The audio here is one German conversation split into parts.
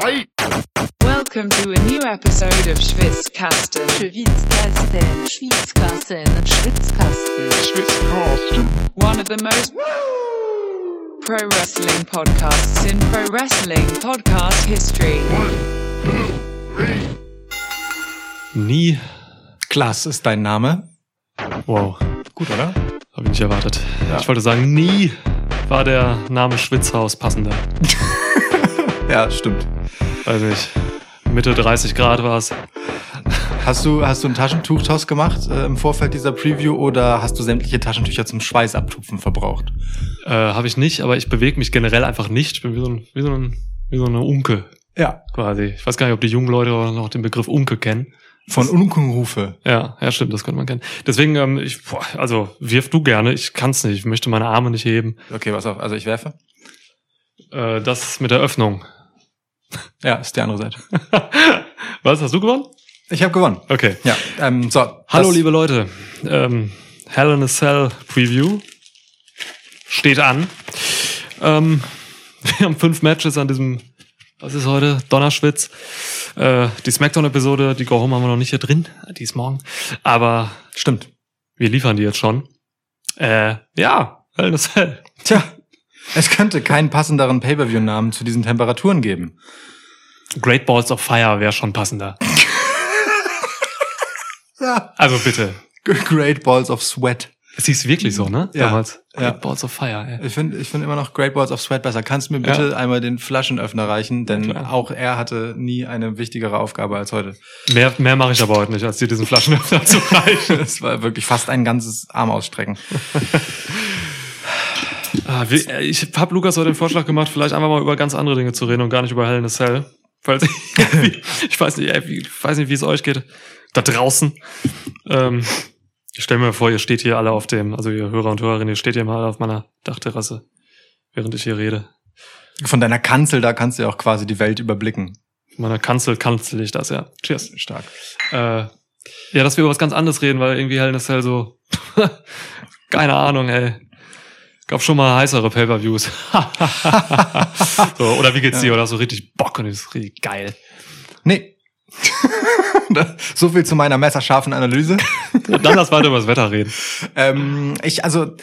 Fight! Welcome to a new episode of Schwitzkasten. Schwitzkasten, Schwitzkasten, Schwitzkasten. Schwitzkasten. One of the most pro wrestling podcasts in pro wrestling podcast history. Nie. Klaas ist dein Name. Wow, Gut, oder? habe ich nicht erwartet. Ja. Ich wollte sagen, nie war der Name Schwitzhaus passender. Ja, stimmt. Weiß nicht. Mitte 30 Grad war es. Hast du, hast du einen Taschentuchtoss gemacht äh, im Vorfeld dieser Preview oder hast du sämtliche Taschentücher zum Schweißabtupfen verbraucht? Äh, habe ich nicht, aber ich bewege mich generell einfach nicht. Ich bin wie so, ein, wie so, ein, wie so eine Unke Ja. quasi. Ich weiß gar nicht, ob die jungen Leute noch den Begriff Unke kennen. Von Unkenrufe. Ja, ja, stimmt, das könnte man kennen. Deswegen, ähm, ich, boah, also wirf du gerne, ich kann's nicht, ich möchte meine Arme nicht heben. Okay, pass auf. Also ich werfe. Äh, das mit der Öffnung. Ja, ist die andere Seite. Was, hast du gewonnen? Ich habe gewonnen. Okay. Ja, ähm, so. Hallo, liebe Leute. Ähm, Hell in a Cell Preview steht an. Ähm, wir haben fünf Matches an diesem, was ist heute? Donnerschwitz. Äh, die Smackdown-Episode, die Go Home haben wir noch nicht hier drin. Die ist morgen. Aber Stimmt. wir liefern die jetzt schon. Äh, ja, Hell in a Cell. Tja, es könnte keinen passenderen Pay-Per-View-Namen zu diesen Temperaturen geben. Great Balls of Fire wäre schon passender. Ja. Also bitte. Great Balls of Sweat. Es hieß wirklich so, ne? Ja, Damals. Great ja. Balls of Fire, ey. Ich finde ich finde immer noch Great Balls of Sweat besser. Kannst du mir bitte Ja. einmal den Flaschenöffner reichen? Denn klar. auch er hatte nie eine wichtigere Aufgabe als heute. Mehr, mehr mache ich aber heute nicht, als dir diesen Flaschenöffner zu reichen. Es war wirklich fast ein ganzes Arm ausstrecken. Ah, äh, ich habe Lukas heute den Vorschlag gemacht, vielleicht einfach mal über ganz andere Dinge zu reden und gar nicht über Hell in a Cell. Falls ich, ich weiß nicht, ich weiß nicht, wie es euch geht. Da draußen. Ähm, ich stelle mir vor, ihr steht hier alle auf dem, also ihr Hörer und Hörerinnen, ihr steht hier mal auf meiner Dachterrasse, während ich hier rede. Von deiner Kanzel, da kannst du ja auch quasi die Welt überblicken. Von meiner Kanzel kanzel ich das, ja. Cheers. Stark. Äh, ja, dass wir über was ganz anderes reden, weil irgendwie Hell in a Cell so, keine Ahnung, ey. Gab schon mal heißere Pay-Per-Views. so, oder wie geht's dir? Oder hast du richtig Bock und ist richtig geil? Nee. so viel zu meiner messerscharfen Analyse. Dann lass weiter über das Wetter reden. ähm, ich, also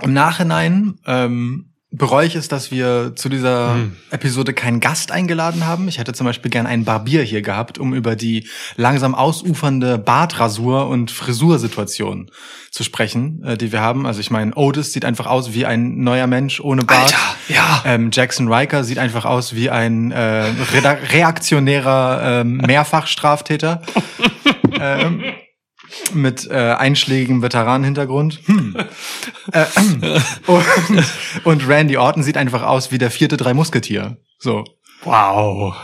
im Nachhinein ähm, bereue ich es, dass wir zu dieser Hm. Episode keinen Gast eingeladen haben. Ich hätte zum Beispiel gern einen Barbier hier gehabt, um über die langsam ausufernde Bartrasur- und Frisursituation zu sprechen, äh, die wir haben. Also ich meine, Otis sieht einfach aus wie ein neuer Mensch ohne Bart. ja. Ähm, Jackson Riker sieht einfach aus wie ein äh, reaktionärer ähm, Mehrfachstraftäter ähm, mit äh, einschlägigem Veteranenhintergrund. Hm. Äh, und, und Randy Orton sieht einfach aus wie der vierte drei Musketier. So. Wow.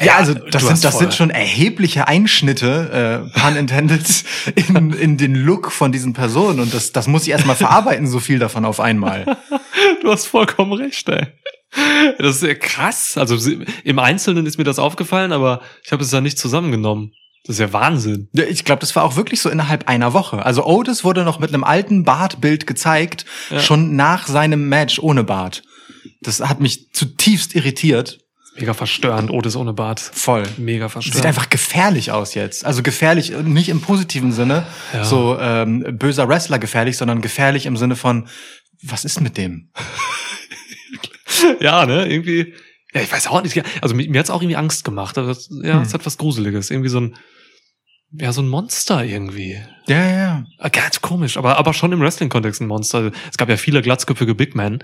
Ja, also das sind das voll- sind schon erhebliche Einschnitte, äh, pun intended, in, in den Look von diesen Personen und das das muss ich erstmal verarbeiten, so viel davon auf einmal. Du hast vollkommen recht, ey. Das ist ja krass. Also im Einzelnen ist mir das aufgefallen, aber ich habe es da nicht zusammengenommen. Das ist ja Wahnsinn. Ja, ich glaube, das war auch wirklich so innerhalb einer Woche. Also Otis wurde noch mit einem alten Bartbild gezeigt, Ja. schon nach seinem Match ohne Bart. Das hat mich zutiefst irritiert. Mega verstörend, Otis ohne Bart. Voll. Mega verstörend. Sieht einfach gefährlich aus jetzt. Also gefährlich, äh, nicht im positiven Sinne, Ja. so ähm, böser Wrestler gefährlich, sondern gefährlich im Sinne von, was ist mit dem? Ja, ne, irgendwie. Ja, ich weiß auch nicht. Also mir, mir hat's auch irgendwie Angst gemacht. Aber das, ja, Hm. es hat was Gruseliges. Irgendwie so ein, ja, so ein Monster irgendwie. Ja, ja, ja. Ah, Ganz komisch, aber, aber schon im Wrestling-Kontext ein Monster. Es gab ja viele glatzköpfige Big Men,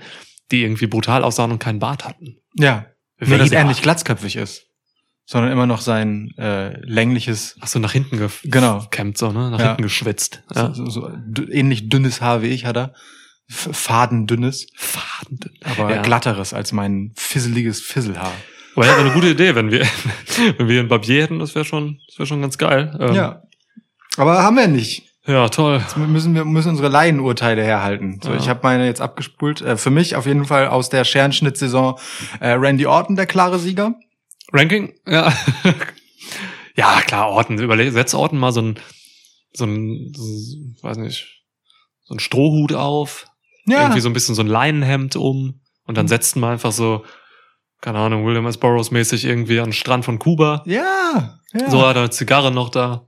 die irgendwie brutal aussahen und keinen Bart hatten. Ja. Wer ihn- er nicht glatzköpfig ist, sondern immer noch sein äh, längliches, Ach so, nach hinten gef- Genau. gekämmt, so, ne? Nach Ja. hinten geschwitzt. Ja. so, so, so ähnlich dünnes Haar wie ich hat er. F fadendünnes, Faden. aber Ja. glatteres als mein fisseliges Fisselhaar. Aber ja, wäre eine gute Idee, wenn wir, wenn wir einen Barbier hätten, das wäre schon, das wäre schon ganz geil. Ähm, Ja. Aber haben wir nicht. Ja, toll. Jetzt müssen wir müssen unsere Laienurteile herhalten. So, Ja. ich habe meine jetzt abgespult. Äh, für mich auf jeden Fall aus der Scherenschnittsaison äh, Randy Orton der klare Sieger. Ranking? Ja. ja, klar, Orten. Überleg, setz Orten mal so ein, so ein, so, weiß nicht, so ein Strohhut auf. Ja. Irgendwie so ein bisschen so ein Leinenhemd um. Und dann setzt man einfach so keine Ahnung, William S. Burroughs mäßig irgendwie an den Strand von Kuba. Ja, ja. So hat er eine Zigarre noch da,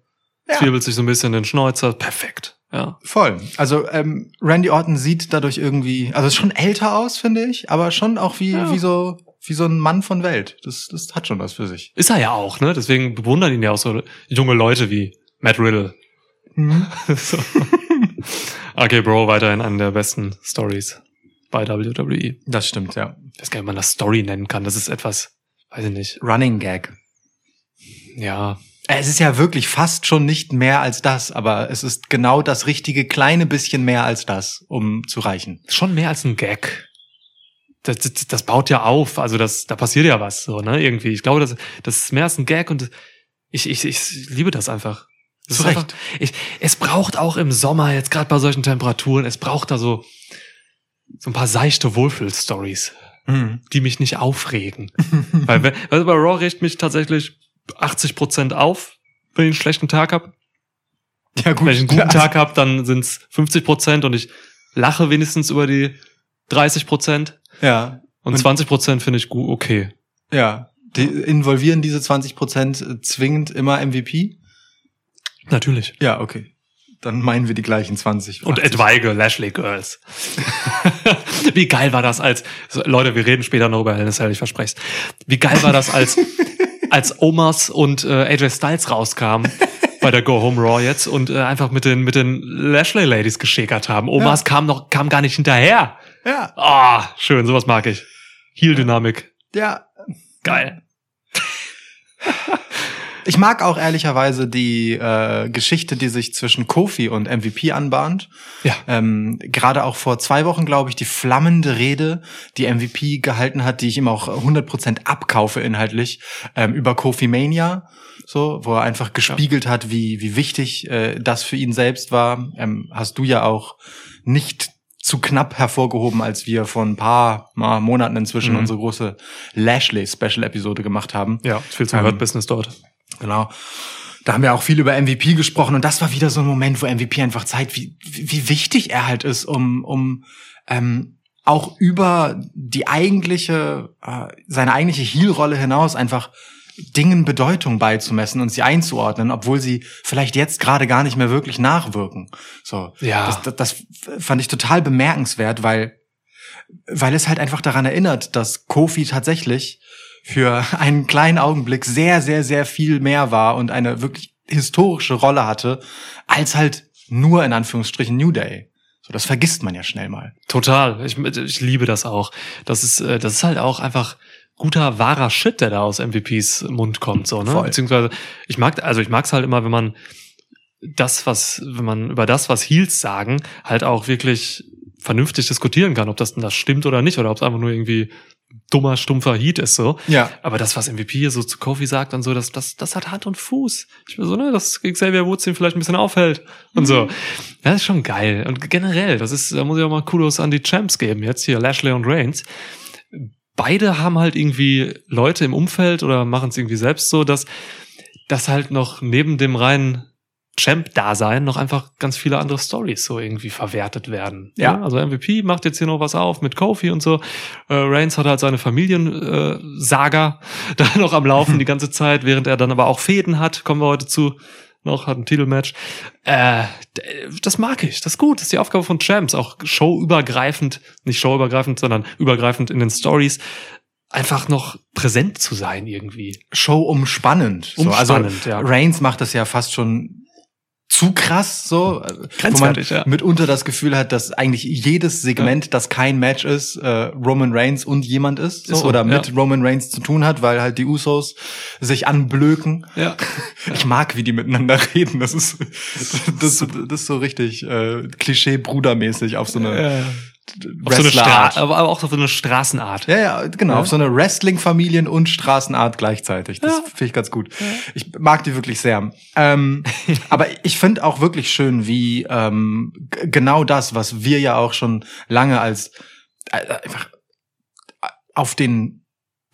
Ja. zwiebelt sich so ein bisschen den Schnäuzer. Perfekt. Ja. Voll. Also ähm, Randy Orton sieht dadurch irgendwie, also ist schon älter aus, finde ich, aber schon auch wie Ja. wie so wie so ein Mann von Welt. Das das hat schon was für sich. Ist er ja auch, ne? Deswegen bewundern ihn ja auch so junge Leute wie Matt Riddle. so. Okay, Bro, weiterhin eine der besten Stories bei WWE. Das stimmt, ja. Ich weiß gar nicht, ob man das Story nennen kann. Das ist etwas, weiß ich nicht. Running Gag. Ja, Es ist ja wirklich fast schon nicht mehr als das, aber es ist genau das richtige kleine bisschen mehr als das, um zu reichen. schon mehr als ein Gag. Das, das, das baut ja auf, also das, da passiert ja was, so, ne, irgendwie. Ich glaube, das, das ist mehr als ein Gag und ich, ich, ich liebe das einfach. Das Zu ist Recht. Einfach, ich, es braucht auch im Sommer, jetzt gerade bei solchen Temperaturen, es braucht da so, so ein paar seichte Wohlfühl-Stories, die mich nicht aufregen. Weil, wenn- also bei Raw regt mich tatsächlich 80 Prozent auf, wenn ich einen schlechten Tag hab. Ja gut. Wenn ich einen guten Tag hab, dann sind's 50 Prozent und ich lache wenigstens über die 30 Prozent. Ja, Und, Und- 20 Prozent finde ich gut, okay. ja. Die involvieren diese 20 Prozent zwingend immer MVP? Natürlich. Ja, okay. Dann meinen wir die gleichen 20. Und 80. etwaige Lashley Girls. Wie geil war das als, Leute, wir reden später noch über Hell in ich verspreche Wie geil war das als, als Omas und äh, AJ Styles rauskamen bei der Go Home Raw jetzt und äh, einfach mit den, mit den Lashley Ladies geschäkert haben. Omas Ja. kamen noch, kamen gar nicht hinterher. Ja, Ah, schön, sowas mag ich. Heel-Dynamik. ja. Geil. Ich mag auch ehrlicherweise die äh, Geschichte, die sich zwischen Kofi und MVP anbahnt. Ja. Ähm, Gerade auch vor zwei Wochen, glaube ich, die flammende Rede, die MVP gehalten hat, die ich ihm auch 100% abkaufe inhaltlich, ähm, über Kofi Mania, so, wo er einfach gespiegelt hat, wie, wie wichtig äh, das für ihn selbst war. Ähm, hast du ja auch nicht zu knapp hervorgehoben, als wir vor ein paar mal, Monaten inzwischen Mhm. unsere große Lashley-Special-Episode gemacht haben. Ja, viel zum Ähm, Hurt-Business dort. Genau. Da haben wir auch viel über MVP gesprochen und das war wieder so ein Moment, wo MVP einfach zeigt, wie, wie wichtig er halt ist, um, um ähm, auch über die eigentliche, äh, seine eigentliche Heel-Rolle hinaus einfach Dingen Bedeutung beizumessen und sie einzuordnen, obwohl sie vielleicht jetzt gerade gar nicht mehr wirklich nachwirken. So, Ja. das, das, das fand ich total bemerkenswert, weil weil es halt einfach daran erinnert, dass Kofi tatsächlich für einen kleinen Augenblick sehr, sehr, sehr viel mehr war und eine wirklich historische Rolle hatte, als halt nur in Anführungsstrichen New Day. So, das vergisst man ja schnell mal. Total. Ich, ich liebe das auch. Das ist, äh, das ist halt auch einfach guter, wahrer Shit, der da aus MVPs Mund kommt, so, ne? Voll. Beziehungsweise, ich mag, also ich mag's halt immer, wenn man das, was, wenn man über das, was Heels sagen, halt auch wirklich vernünftig diskutieren kann, ob das denn das stimmt oder nicht, oder ob es einfach nur irgendwie dummer, stumpfer Heat ist, so. Ja. Aber das, was MVP hier so zu Kofi sagt und so, das, das, das hat Hand und Fuß. Ich bin so, ne, dass Xavier Woods ihn vielleicht ein bisschen aufhält und so. Das ist schon geil. Und generell, das ist, da muss ich auch mal Kudos an die Champs geben. Jetzt hier Lashley und Reigns. Beide haben halt irgendwie Leute im Umfeld oder machen es irgendwie selbst so, dass, dass halt noch neben dem reinen Champ-Dasein noch einfach ganz viele andere Stories so irgendwie verwertet werden. Ja. Also MVP macht jetzt hier noch was auf mit Kofi und so. Äh, Reigns hat halt seine Familiensaga äh, da noch am Laufen die ganze Zeit, während er dann aber auch Fäden hat, kommen wir heute zu, noch, hat ein Titelmatch. Äh, das mag ich, das ist gut, das ist die Aufgabe von Champs, auch showübergreifend, nicht showübergreifend, sondern übergreifend in den Stories, einfach noch präsent zu sein irgendwie. Show umspannend. so, Umspannend, also ja. Reigns macht das ja fast schon zu krass, so, äh, wo man Grenzwertig, ja. mitunter das Gefühl hat, dass eigentlich jedes Segment, das kein Match ist, äh, Roman Reigns und jemand ist, so, Ist so, oder ja. mit Roman Reigns zu tun hat, weil halt die Usos sich anblöken. Ja. Ich mag, wie die miteinander reden. Das ist, das, das ist so richtig äh, Klischee-Brudermäßig auf so eine Auf so eine Stra Wrestlerart. aber auch auf so eine Straßenart. Ja, ja, genau, Ja. auf so eine Wrestling-Familien- und Straßenart gleichzeitig. Das Ja. finde ich ganz gut. Ich mag die wirklich sehr. Ähm, aber ich finde auch wirklich schön, wie ähm, genau das, was wir ja auch schon lange als äh, einfach auf den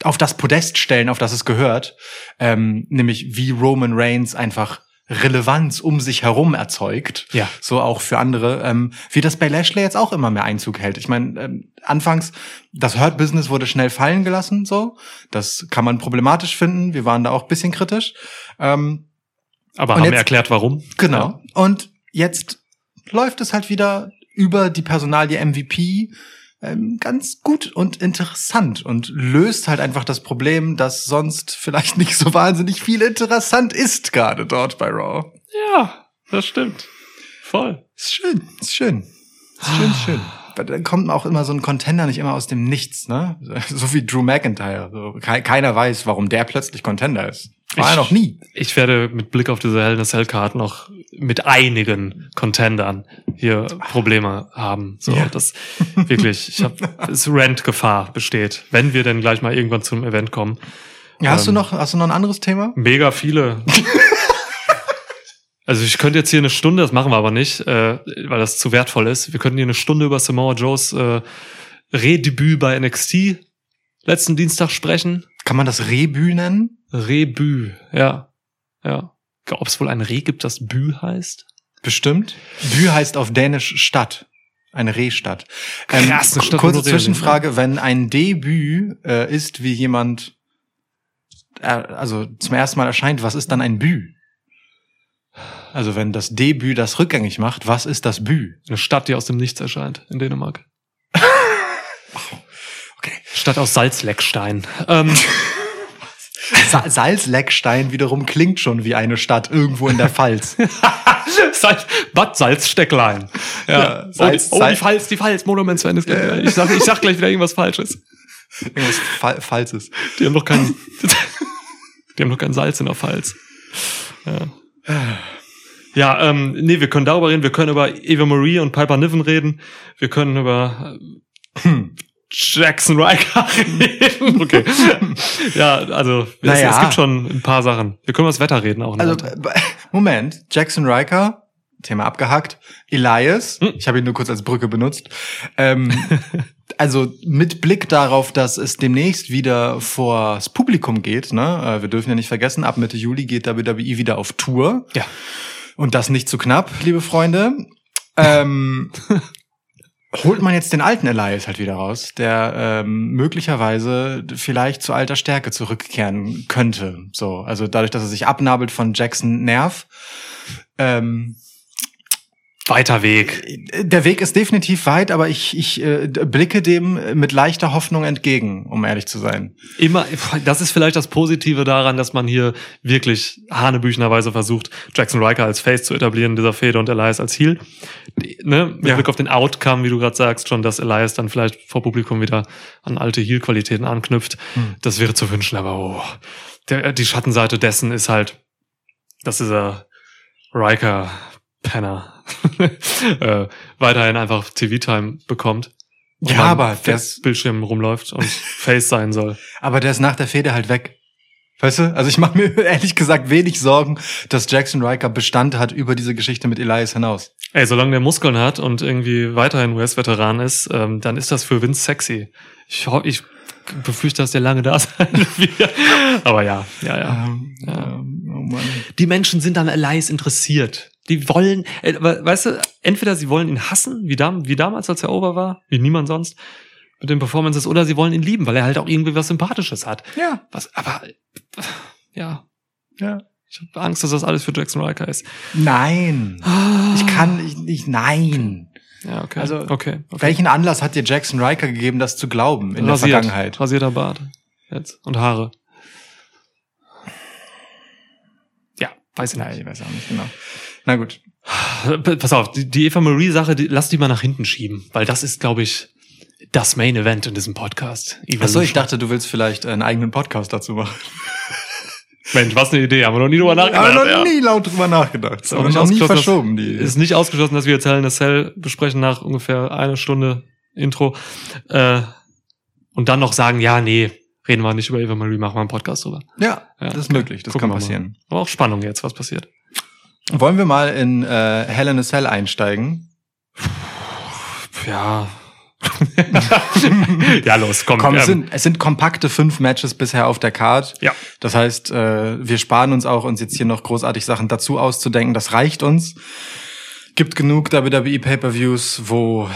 auf das Podest stellen, auf das es gehört, ähm, nämlich wie Roman Reigns einfach Relevanz um sich herum erzeugt. Ja. So auch für andere, ähm, wie das bei Lashley jetzt auch immer mehr Einzug hält. Ich meine, ähm, anfangs, das Hurt-Business wurde schnell fallen gelassen, so. Das kann man problematisch finden. Wir waren da auch ein bisschen kritisch. Ähm, Aber haben jetzt- erklärt, warum. Genau. Und jetzt läuft es halt wieder über die Personalie MVP ähm, ganz gut und interessant und löst halt einfach das Problem, dass sonst vielleicht nicht so wahnsinnig viel interessant ist gerade dort bei Raw. Ja, das stimmt. Voll. Ist schön, ist schön. Ist schön, ist schön. Weil Dann kommt auch immer so ein Contender nicht immer aus dem Nichts, ne? So wie Drew McIntyre. Keiner weiß, warum der plötzlich Contender ist. War Ich- noch nie. Ich werde mit Blick auf diese Hell in a Cell Card noch mit einigen Contendern hier Probleme haben. So, Ja. das wirklich, ich habe, es Rent-Gefahr besteht, wenn wir denn gleich mal irgendwann zum Event kommen. Ja, hast Ähm, du noch, hast du noch ein anderes Thema? Mega viele. Also ich könnte jetzt hier eine Stunde, das machen wir aber nicht, äh, weil das zu wertvoll ist. Wir könnten hier eine Stunde über Samoa Joes äh, Redebüt bei NXT letzten Dienstag sprechen. Kann man das Rebü nennen? Rebü, ja. Ja. Ob es wohl ein Reh gibt, das Bü heißt? Bestimmt. Bü heißt auf Dänisch Stadt. Eine Rehstadt. Ähm, Krass, eine Stadt, kurze Zwischenfrage, wenn ein Debüt äh, ist, wie jemand äh, also zum ersten Mal erscheint, was ist dann ein Bü? Also wenn das Debüt das rückgängig macht, was ist das Bü? Eine Stadt, die aus dem Nichts erscheint in Dänemark. Stadt aus Salzleckstein. Ähm, Sa Salzleckstein wiederum klingt schon wie eine Stadt irgendwo in der Pfalz. Salz, Bad Salzstecklein. Ja, Ja, Salz- oh, die, oh, die Pfalz, die Pfalz, Monument Sven ist gleich wieder. Ich sag, ich sag gleich wieder irgendwas Falsches. Irgendwas Pfal- Pfalzes. Die haben doch kein, die haben doch kein Salz in der Pfalz. Ja. Ja, ähm, nee, wir können darüber reden, wir können über Eva Marie und Piper Niven reden, wir können über Hm. Jackson Riker reden. Okay. ja, also es, Naja. es gibt schon ein paar Sachen. Wir können über das Wetter reden auch. Also, noch. Moment. Jackson Riker, Thema abgehakt. Elias, Hm. ich habe ihn nur kurz als Brücke benutzt. Ähm, also mit Blick darauf, dass es demnächst wieder vors Publikum geht, ne? äh, wir dürfen ja nicht vergessen, ab Mitte Juli geht WWE wieder auf Tour. Ja. Und das nicht zu knapp, liebe Freunde. Ähm, holt man jetzt den alten Elias halt wieder raus, der ähm, möglicherweise vielleicht zu alter Stärke zurückkehren könnte. So, also dadurch, dass er sich abnabelt von Jackson Nerv. Ähm, Weiter Weg. der Weg ist definitiv weit, aber ich, ich äh, blicke dem mit leichter Hoffnung entgegen, um ehrlich zu sein. Immer, das ist vielleicht das Positive daran, dass man hier wirklich hanebüchenerweise versucht, Jackson Riker als Face zu etablieren, dieser Fehde und Elias als Heel. Ne? Mit Ja. Blick auf den Outcome, wie du gerade sagst, schon, dass Elias dann vielleicht vor Publikum wieder an alte Heel-Qualitäten anknüpft. Hm. Das wäre zu wünschen, aber oh, der, die Schattenseite dessen ist halt, dass dieser Riker Penner äh, weiterhin einfach TV-Time bekommt. Ja, aber das- Bildschirm rumläuft und Face sein soll. Aber der ist nach der Fehde halt weg. Weißt du? Also ich mache mir ehrlich gesagt wenig Sorgen, dass Jackson Riker Bestand hat über diese Geschichte mit Elias hinaus. Ey, solange der Muskeln hat und irgendwie weiterhin US-Veteran ist, ähm, dann ist das für Vince sexy. Ich, ho- ich befürchte, dass der lange da sein wird. Aber ja, ja, ja. Ähm, Ja. ähm, oh Mann. Die Menschen sind an Elias interessiert. Die wollen, äh, we- weißt du, entweder sie wollen ihn hassen, wie, dam wie damals, als er over war, wie niemand sonst mit den Performances, oder sie wollen ihn lieben, weil er halt auch irgendwie was Sympathisches hat. Ja, Was, aber, ja, ja. ich habe Angst, dass das alles für Jackson Riker ist. Nein. Ich kann ich, nicht, nein. Ja, okay. Also, okay. okay. Welchen Anlass hat dir Jackson Riker gegeben, das zu glauben in Rasiert, der Vergangenheit? Rasierter Bart. Jetzt. Und Haare. Ja, weiß ich nicht. ich weiß auch nicht genau. Na gut. Pass auf, die, Eva Marie-Sache, lass die mal nach hinten schieben, weil das ist, glaube ich, das Main Event in diesem Podcast. Achso, ich Evolution. dachte, du willst vielleicht einen eigenen Podcast dazu machen. Mensch, was eine Idee, haben wir noch nie drüber nachgedacht. Aber noch ja. nie laut drüber nachgedacht. Ist haben nicht wir noch nie verschoben, die Ist nicht ausgeschlossen, dass wir jetzt Hell in a Cell besprechen nach ungefähr einer Stunde Intro. Äh, und dann noch sagen, ja, nee, reden wir nicht über Eva Marie, machen wir einen Podcast drüber. Ja, Ja, das ist möglich, das kann wir mal. passieren. Aber auch Spannung jetzt, was passiert. Wollen wir mal in äh, Hell in a Cell einsteigen? Ja, ja, los, komm. Komm, es, ähm, sind, es sind kompakte fünf Matches bisher auf der Card. Ja. Das heißt, äh, wir sparen uns auch, uns jetzt hier noch großartig Sachen dazu auszudenken. Das reicht uns. Gibt genug WWE Pay-per-Views, wo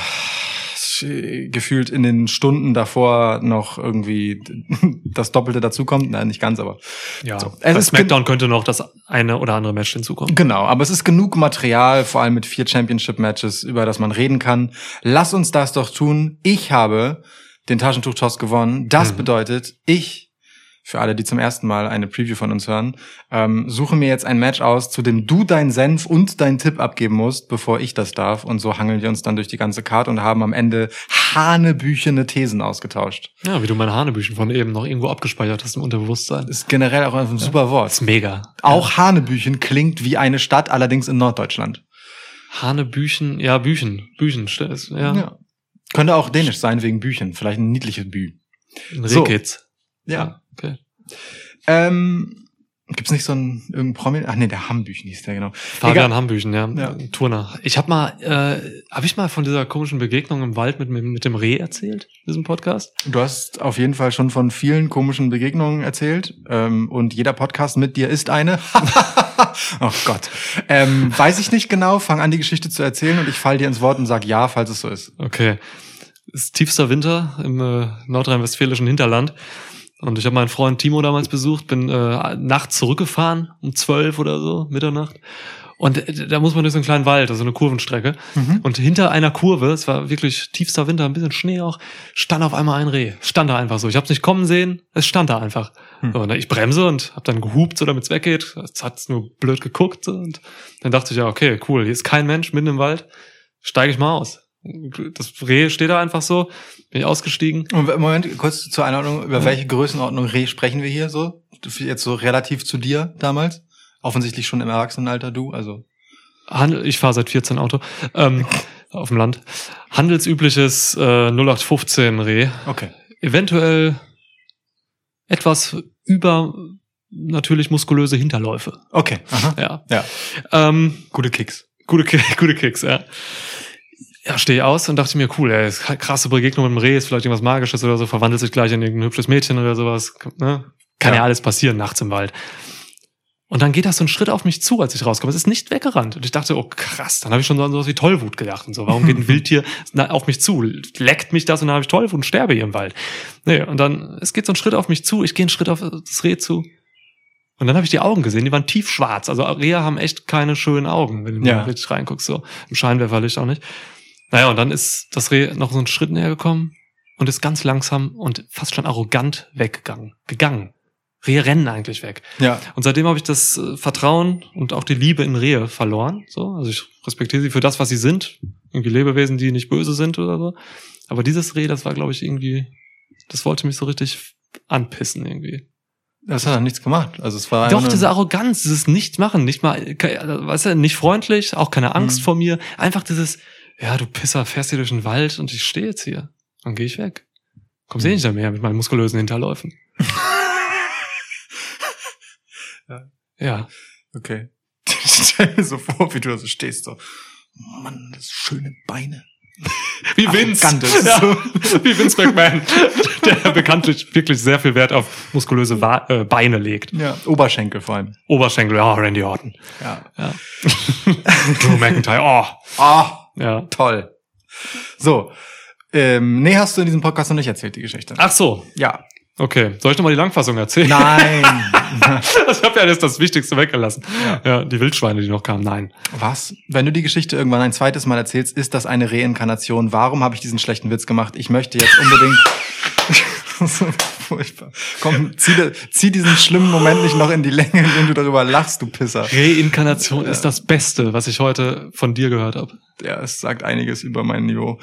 gefühlt in den Stunden davor noch irgendwie das Doppelte dazukommt. Nein, nicht ganz, aber ja, so. bei Es ist SmackDown könnte noch das eine oder andere Match hinzukommen. Genau, aber es ist genug Material, vor allem mit vier Championship-Matches, über das man reden kann. Lass uns das doch tun. Ich habe den Taschentuch-Toss gewonnen. Das Mhm. bedeutet, ich, für alle, die zum ersten Mal eine Preview von uns hören, ähm, suche mir jetzt ein Match aus, zu dem du deinen Senf und deinen Tipp abgeben musst, bevor ich das darf. Und so hangeln wir uns dann durch die ganze Karte und haben am Ende hanebüchene Thesen ausgetauscht. Ja, wie du meine Hanebüchen von eben noch irgendwo abgespeichert hast im Unterbewusstsein. Ist generell auch ein super Wort. ist mega. Auch Hanebüchen klingt wie eine Stadt, allerdings in Norddeutschland. Hanebüchen, ja, Büchen, Büchen, ja, Ja. Könnte auch dänisch sein wegen Büchen. Vielleicht ein niedliches Bü. ein So. Ja. Ähm, gibt's nicht so einen irgendeinen Promi? Ach nee, der Hambüchen hieß der, genau. Fabian Egal. Hambüchen, ja, Ja. Turner. Ich habe mal, äh, habe ich mal von dieser komischen Begegnung im Wald mit, mit, mit dem Reh erzählt, diesem Podcast? Du hast auf jeden Fall schon von vielen komischen Begegnungen erzählt. Ähm, und jeder Podcast mit dir ist eine. oh Gott. Ähm, weiß ich nicht genau. Fang an, die Geschichte zu erzählen und ich fall dir ins Wort und sag ja, falls es so ist. Okay. Es ist tiefster Winter im äh, nordrhein-westfälischen Hinterland. Und ich habe meinen Freund Timo damals besucht, bin äh, nachts zurückgefahren, um zwölf oder so, Mitternacht. Und äh, da muss man durch so einen kleinen Wald, also eine Kurvenstrecke. Mhm. Und hinter einer Kurve, es war wirklich tiefster Winter, ein bisschen Schnee auch, stand auf einmal ein Reh. Stand da einfach so. Ich habe es nicht kommen sehen, es stand da einfach. Hm. So, und ich bremse und habe dann gehupt, so damit es weggeht. Es hat nur blöd geguckt. So, und dann dachte ich, ja, okay, cool, hier ist kein Mensch mitten im Wald. Steige ich mal aus. Das Reh steht da einfach so. Bin ich ausgestiegen. Und Moment, kurz zur Einordnung. Über welche Größenordnung Reh sprechen wir hier so? Jetzt so relativ zu dir damals? Offensichtlich schon im Erwachsenenalter du, also. Handel, ich fahre seit 14 Auto ähm, auf dem Land. Handelsübliches äh, 0815 Reh. Okay. Eventuell etwas über natürlich muskulöse Hinterläufe. Okay. Aha. Ja. Ja. Ähm, Gute Kicks. gute, gute Kicks, ja. Ja, stehe ich aus und dachte mir, cool, ey, krasse Begegnung mit dem Reh, ist vielleicht irgendwas Magisches oder so, verwandelt sich gleich in irgendein hübsches Mädchen oder sowas. Ne? Kann ja. Ja. alles passieren nachts im Wald. Und dann geht das so ein Schritt auf mich zu, als ich rauskomme. Es ist nicht weggerannt. Und ich dachte, oh krass, dann habe ich schon so sowas wie Tollwut gedacht und so. Warum geht ein Wildtier auf mich zu? Leckt mich das und dann habe ich Tollwut und sterbe hier im Wald. Nee, und dann, es geht so ein Schritt auf mich zu, ich gehe einen Schritt auf das Reh zu. Und dann habe ich die Augen gesehen, die waren tiefschwarz. Also Rehe haben echt keine schönen Augen, wenn du Ja. richtig reinguckst, so im Scheinwerferlicht auch nicht. Naja, und dann ist das Reh noch so einen Schritt näher gekommen und ist ganz langsam und fast schon arrogant weggegangen. Gegangen. Rehe rennen eigentlich weg. Ja. Und seitdem habe ich das äh, Vertrauen und auch die Liebe in Rehe verloren. So, also ich respektiere sie für das, was sie sind. Irgendwie Lebewesen, die nicht böse sind oder so. Aber dieses Reh, das war, glaube ich, irgendwie, das wollte mich so richtig anpissen irgendwie. Das hat er nichts gemacht. Also es war Doch, diese Arroganz, dieses Nicht-Machen, nicht mal, also, weißt du, nicht freundlich, auch keine Angst Mhm. vor mir. Einfach dieses, ja, du Pisser, fährst hier durch den Wald und ich stehe jetzt hier. Dann gehe ich weg. Kommst eh Mhm. nicht mehr mit meinen muskulösen Hinterläufen. Ja. Ja. Okay. Ich stell mir so vor, wie du da so stehst, so. Mann, das schöne Beine. Wie Vince. Ja, so. wie Vince McMahon, der bekanntlich wirklich sehr viel Wert auf muskulöse Wa äh, Beine legt. Ja, Oberschenkel vor allem. Oberschenkel, ja, Randy Orton. Ja. Ja. Drew McIntyre, oh. Ah, Ja. toll. So. Ähm, nee, hast du in diesem Podcast noch nicht erzählt, die Geschichte. Ach so, Ja. okay. Soll ich nochmal die Langfassung erzählen? Nein. Ich habe ja jetzt das Wichtigste weggelassen. Ja. Ja. die Wildschweine, die noch kamen. Nein. Was? Wenn du die Geschichte irgendwann ein zweites Mal erzählst, ist das eine Reinkarnation. Warum habe ich diesen schlechten Witz gemacht? Ich möchte jetzt unbedingt. furchtbar. Komm, zieh, zieh diesen schlimmen Moment nicht noch in die Länge, indem du darüber lachst, du Pisser. Reinkarnation ist das Beste, was ich heute von dir gehört habe. Ja, es sagt einiges über mein Niveau.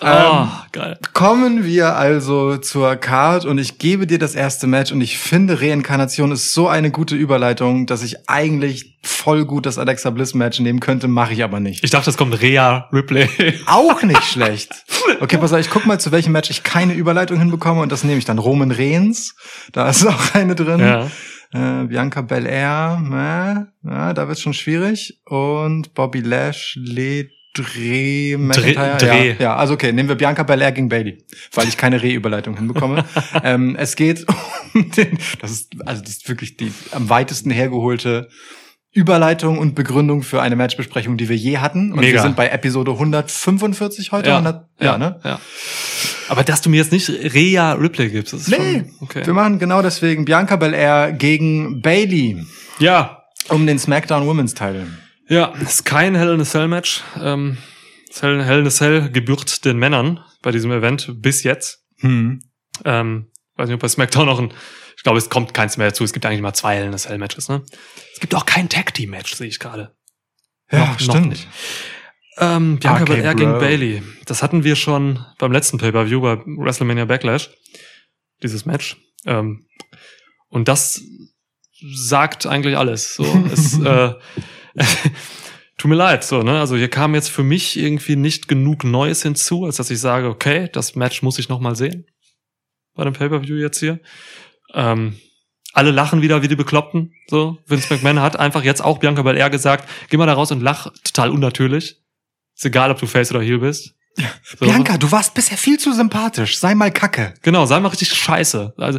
Ah, Ähm, geil. Kommen wir also zur Card und ich gebe dir das erste Match und ich finde Reinkarnation ist so eine gute Überleitung, dass ich eigentlich voll gut das Alexa Bliss Match nehmen könnte, mache ich aber nicht. Ich dachte, es kommt Rhea Ripley. Auch nicht schlecht. Okay, pass auf, ich guck mal, zu welchem Match ich keine Überleitung hinbekomme und das nehme ich dann. Roman Reigns, da ist auch eine drin. ja. Äh, Bianca Belair, äh, ja, da wird's schon schwierig. Und Bobby Lashley Dreh, McIntyre? Dreh. Ja, ja, also okay, nehmen wir Bianca Belair gegen Bailey, weil ich keine Rehüberleitung hinbekomme. ähm, es geht um den, das ist, also das ist wirklich die am weitesten hergeholte Überleitung und Begründung für eine Matchbesprechung, die wir je hatten. Und Mega. wir sind bei Episode 145 heute. 100, ja, ne? Ja. Aber dass du mir jetzt nicht Rhea Ripley gibst, das ist Nee, schon okay. wir machen genau deswegen Bianca Belair gegen Bailey Ja, um den SmackDown Women's Title. Ja, ist kein Hell in a Cell Match. Ähm, Hell, Hell in a Cell gebührt den Männern bei diesem Event bis jetzt. Hm. Ähm, weiß nicht, ob bei SmackDown noch ein, ich glaube, es kommt keins mehr dazu. Es gibt eigentlich mal zwei Hell in a Cell Matches, ne? Es gibt auch kein Tag Team Match, sehe ich gerade. Ja, Noch- noch stimmt. nicht. Ähm, Bianca RK Belair gegen. Bailey. Das hatten wir schon beim letzten Pay-Per-View bei WrestleMania Backlash. Dieses Match. Ähm, und das sagt eigentlich alles. So, es, äh, tut mir leid, so, ne? Also hier kam jetzt für mich irgendwie nicht genug Neues hinzu, als dass ich sage, okay, das Match muss ich noch mal sehen. Bei dem Pay-Per-View jetzt hier. Ähm, alle lachen wieder wie die Bekloppten. So, Vince McMahon hat einfach jetzt auch Bianca Belair gesagt, geh mal da raus und lach total unnatürlich. Ist egal, ob du Face oder Heel bist. So. Bianca, du warst bisher viel zu sympathisch. Sei mal Kacke. Genau, sei mal richtig scheiße. Also,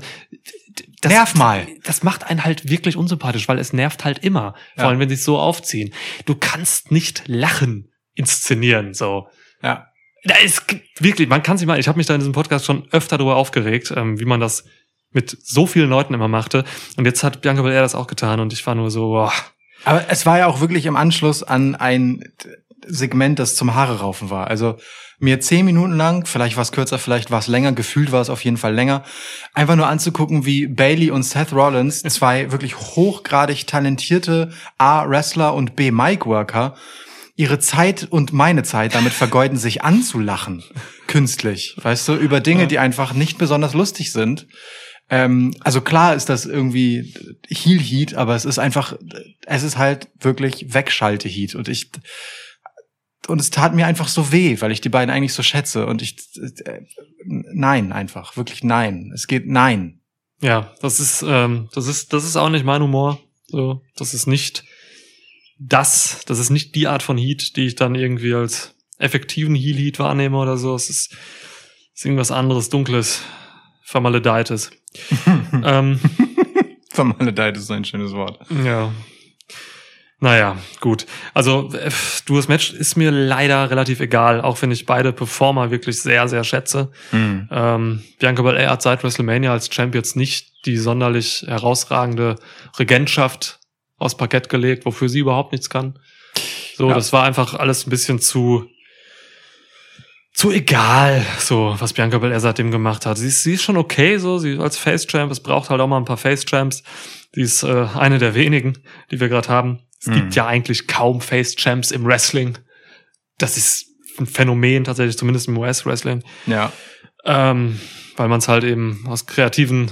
das, Nerv mal. Das macht einen halt wirklich unsympathisch, weil es nervt halt immer. Vor Ja. allem, wenn sie es so aufziehen. Du kannst nicht Lachen inszenieren, so. Ja. Da ist wirklich, man kann sich mal, ich habe mich da in diesem Podcast schon öfter darüber aufgeregt, ähm, wie man das mit so vielen Leuten immer machte. Und jetzt hat Bianca Belair das auch getan und ich war nur so, boah, Aber es war ja auch wirklich im Anschluss an ein Segment, das zum Haare raufen war. Also mir zehn Minuten lang, vielleicht war es kürzer, vielleicht war es länger, gefühlt war es auf jeden Fall länger, einfach nur anzugucken, wie Bailey und Seth Rollins, zwei wirklich hochgradig talentierte A-Wrestler und B-Mic-Worker, ihre Zeit und meine Zeit damit vergeuden, sich anzulachen. Künstlich. Weißt du, über Dinge, die einfach nicht besonders lustig sind. Ähm, also klar ist das irgendwie Heel Heat, aber es ist einfach, es ist halt wirklich Wegschalte Heat und ich und es tat mir einfach so weh, weil ich die beiden eigentlich so schätze und ich äh, nein einfach wirklich nein, es geht nein. Ja, das ist, ähm, das ist, das ist auch nicht mein Humor. So, das ist nicht das, das ist nicht die Art von Heat, die ich dann irgendwie als effektiven Heal Heat wahrnehme oder so. Es ist, ist irgendwas anderes, dunkles, vermaledeites. ähm, Vermaledeit ist ein schönes Wort. ja. Naja, gut. Also, äh, du, das Match ist mir leider relativ egal, auch wenn ich beide Performer wirklich sehr, sehr schätze. Ähm, Bianca Belair hat seit WrestleMania als Champ jetzt nicht die sonderlich herausragende Regentschaft aus Parkett gelegt, wofür sie überhaupt nichts kann. So, Ja. das war einfach alles ein bisschen zu zu egal, so was Bianca Belair seitdem gemacht hat. Sie ist, sie ist schon okay, so sie als Face Champ. Es braucht halt auch mal ein paar Face Champs. Sie ist äh, eine der wenigen, die wir gerade haben. Es Mhm. gibt ja eigentlich kaum Face Champs im Wrestling. Das ist ein Phänomen tatsächlich, zumindest im US-Wrestling Ja. ähm, weil man es halt eben aus kreativen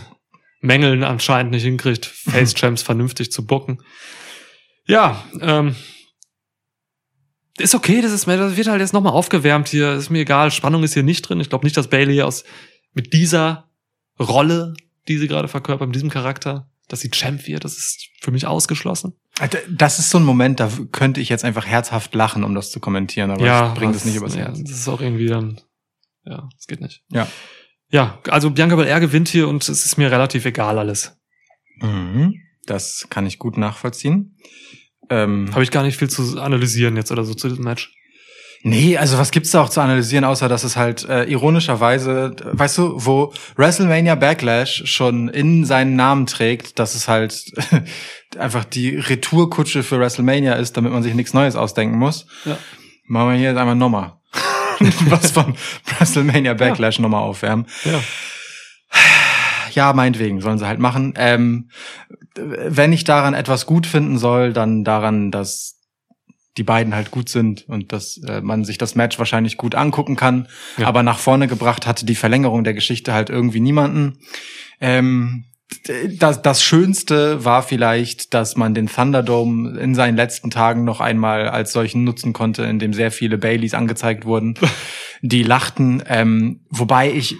Mängeln anscheinend nicht hinkriegt, Face Champs vernünftig zu bucken. Ja, ähm, ist okay, das ist das wird halt jetzt nochmal aufgewärmt hier, ist mir egal, Spannung ist hier nicht drin. Ich glaube nicht, dass Bailey aus mit dieser Rolle, die sie gerade verkörpert, mit diesem Charakter, dass sie Champ wird, das ist für mich ausgeschlossen. Das ist so ein Moment, da könnte ich jetzt einfach herzhaft lachen, um das zu kommentieren, aber ich bringe das nicht übers ja, Herz. Das ist auch irgendwie dann, ja, das geht nicht. Ja. Ja, also Bianca Belair gewinnt hier und es ist mir relativ egal alles. Mhm. Das kann ich gut nachvollziehen. Ähm, Habe ich gar nicht viel zu analysieren jetzt oder so zu diesem Match. Nee, also was gibt's da auch zu analysieren, außer dass es halt äh, ironischerweise, weißt du, wo WrestleMania Backlash schon in seinen Namen trägt, dass es halt einfach die Retourkutsche für WrestleMania ist, damit man sich nichts Neues ausdenken muss. Ja. Machen wir hier jetzt einmal nochmal was von WrestleMania Backlash nochmal aufwärmen. Ja. Ja, meinetwegen, sollen sie halt machen. Ähm, wenn ich daran etwas gut finden soll, dann daran, dass die beiden halt gut sind und dass äh, man sich das Match wahrscheinlich gut angucken kann. Ja. Aber nach vorne gebracht hatte die Verlängerung der Geschichte halt irgendwie niemanden. Ähm, das, das Schönste war vielleicht, dass man den Thunderdome in seinen letzten Tagen noch einmal als solchen nutzen konnte, in dem sehr viele Baileys angezeigt wurden, die lachten. Ähm, wobei ich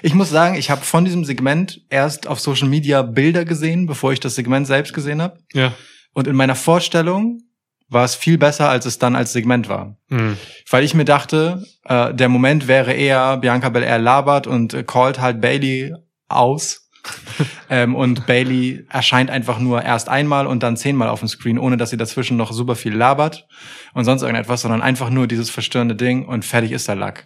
ich muss sagen, ich habe von diesem Segment erst auf Social Media Bilder gesehen, bevor ich das Segment selbst gesehen habe. Ja. Und in meiner Vorstellung war es viel besser, als es dann als Segment war. Hm. Weil ich mir dachte, äh, der Moment wäre eher, Bianca Belair labert und äh, callt halt Bailey aus. ähm, und Bailey erscheint einfach nur erst einmal und dann zehnmal auf dem Screen, ohne dass sie dazwischen noch super viel labert und sonst irgendetwas, sondern einfach nur dieses verstörende Ding und fertig ist der Lack.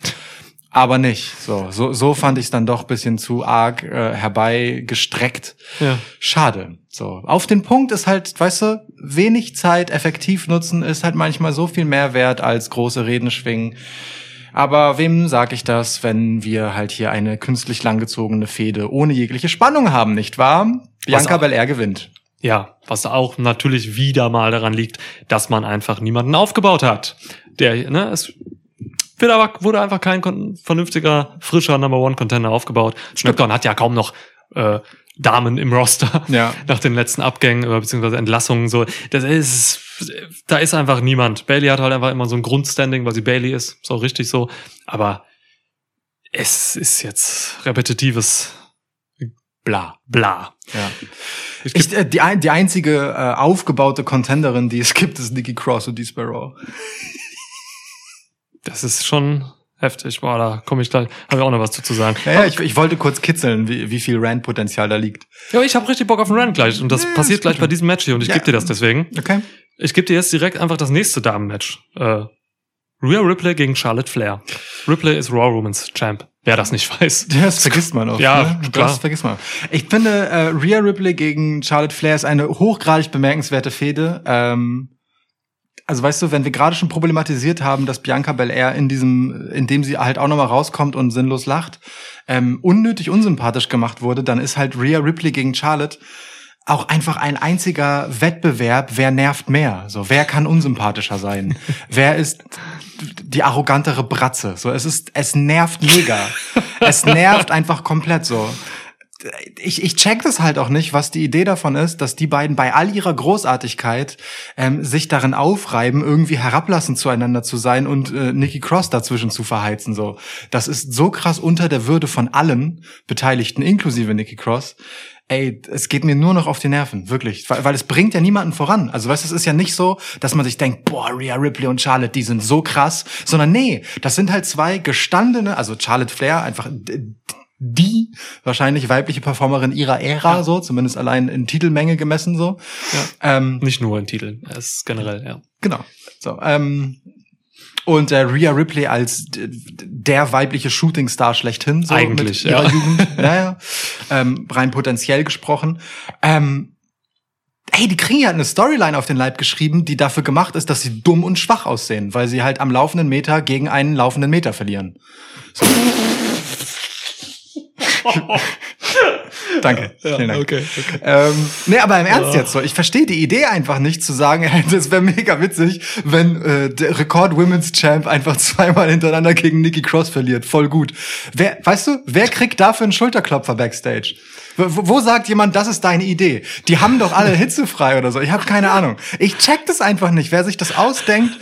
Aber nicht. So, so, so fand ich es dann doch bisschen zu arg äh, herbeigestreckt. Ja. Schade. So, auf den Punkt ist halt, weißt du, wenig Zeit effektiv nutzen ist halt manchmal so viel mehr wert als große Reden schwingen. Aber wem sag ich das, wenn wir halt hier eine künstlich langgezogene Fehde ohne jegliche Spannung haben, nicht wahr? Bianca Belair gewinnt. Ja, was auch natürlich wieder mal daran liegt, dass man einfach niemanden aufgebaut hat. Der, ne, es wird aber, wurde einfach kein vernünftiger, frischer Number One Contender aufgebaut. SmackDown hat ja kaum noch äh, Damen im Roster Ja. nach den letzten Abgängen oder beziehungsweise Entlassungen. So, das ist, da ist einfach niemand. Bailey hat halt einfach immer so ein Grundstanding, weil sie Bailey ist, so richtig so. Aber es ist jetzt repetitives Bla. Bla. Ja. Ich äh, die, die einzige äh, aufgebaute Contenderin, die es gibt, ist Nikki Cross und die Sparrow. Das ist schon heftig. Boah, da komme ich gleich, habe ich auch noch was zu sagen. Ja, ja ich, ich wollte kurz kitzeln, wie, wie viel Rand-Potenzial da liegt. Ja, ich habe richtig Bock auf den Run gleich und das Ja, passiert gleich bei diesem Match hier und ich Ja. gebe dir das deswegen. Okay. Ich gebe dir jetzt direkt einfach das nächste Damenmatch. Äh, Rhea Ripley gegen Charlotte Flair. Ripley ist Raw Women's Champ. Wer das nicht weiß. Das vergisst man oft. Ja, ne? klar. Das vergisst man. Ich finde, äh, Rhea Ripley gegen Charlotte Flair ist eine hochgradig bemerkenswerte Fehde. Ähm, also weißt du, wenn wir gerade schon problematisiert haben, dass Bianca Belair in diesem, in dem sie halt auch nochmal rauskommt und sinnlos lacht, ähm, unnötig unsympathisch gemacht wurde, dann ist halt Rhea Ripley gegen Charlotte auch einfach ein einziger Wettbewerb, wer nervt mehr? So, wer kann unsympathischer sein? wer ist die arrogantere Bratze? So, es ist, es nervt mega. es nervt einfach komplett so. Ich, ich check das halt auch nicht, was die Idee davon ist, dass die beiden bei all ihrer Großartigkeit ähm, sich darin aufreiben, irgendwie herablassend zueinander zu sein und äh, Nikki Cross dazwischen zu verheizen. So, das ist so krass unter der Würde von allen Beteiligten, inklusive Nikki Cross. Ey, es geht mir nur noch auf die Nerven, wirklich, weil, weil es bringt ja niemanden voran. Also weißt, es ist ja nicht so, dass man sich denkt, boah, Rhea Ripley und Charlotte, die sind so krass, sondern nee, das sind halt zwei gestandene, also Charlotte Flair, einfach die wahrscheinlich weibliche Performerin ihrer Ära, so zumindest allein in Titelmenge gemessen, so. Ähm, Nicht nur in Titeln, es ist generell, ja. Genau. So, ähm, und äh, Rhea Ripley als der weibliche Shootingstar schlechthin. So Eigentlich, mit ihrer ja. Jugend. Naja, ähm, rein potenziell gesprochen. Ähm, ey, die kriegen ja eine Storyline auf den Leib geschrieben, die dafür gemacht ist, dass sie dumm und schwach aussehen, weil sie halt am laufenden Meter gegen einen laufenden Meter verlieren. Danke. Vielen Dank. okay, okay. Ähm, nee, aber im Ernst jetzt so. Ich verstehe die Idee einfach nicht zu sagen, das wäre mega witzig, wenn äh, der Rekord Women's Champ einfach zweimal hintereinander gegen Nikki Cross verliert. Voll gut. Wer, weißt du, wer kriegt dafür einen Schulterklopfer backstage? Wo, wo sagt jemand, das ist deine Idee? Die haben doch alle hitzefrei oder so. Ich habe keine Ahnung. Ich check das einfach nicht, wer sich das ausdenkt.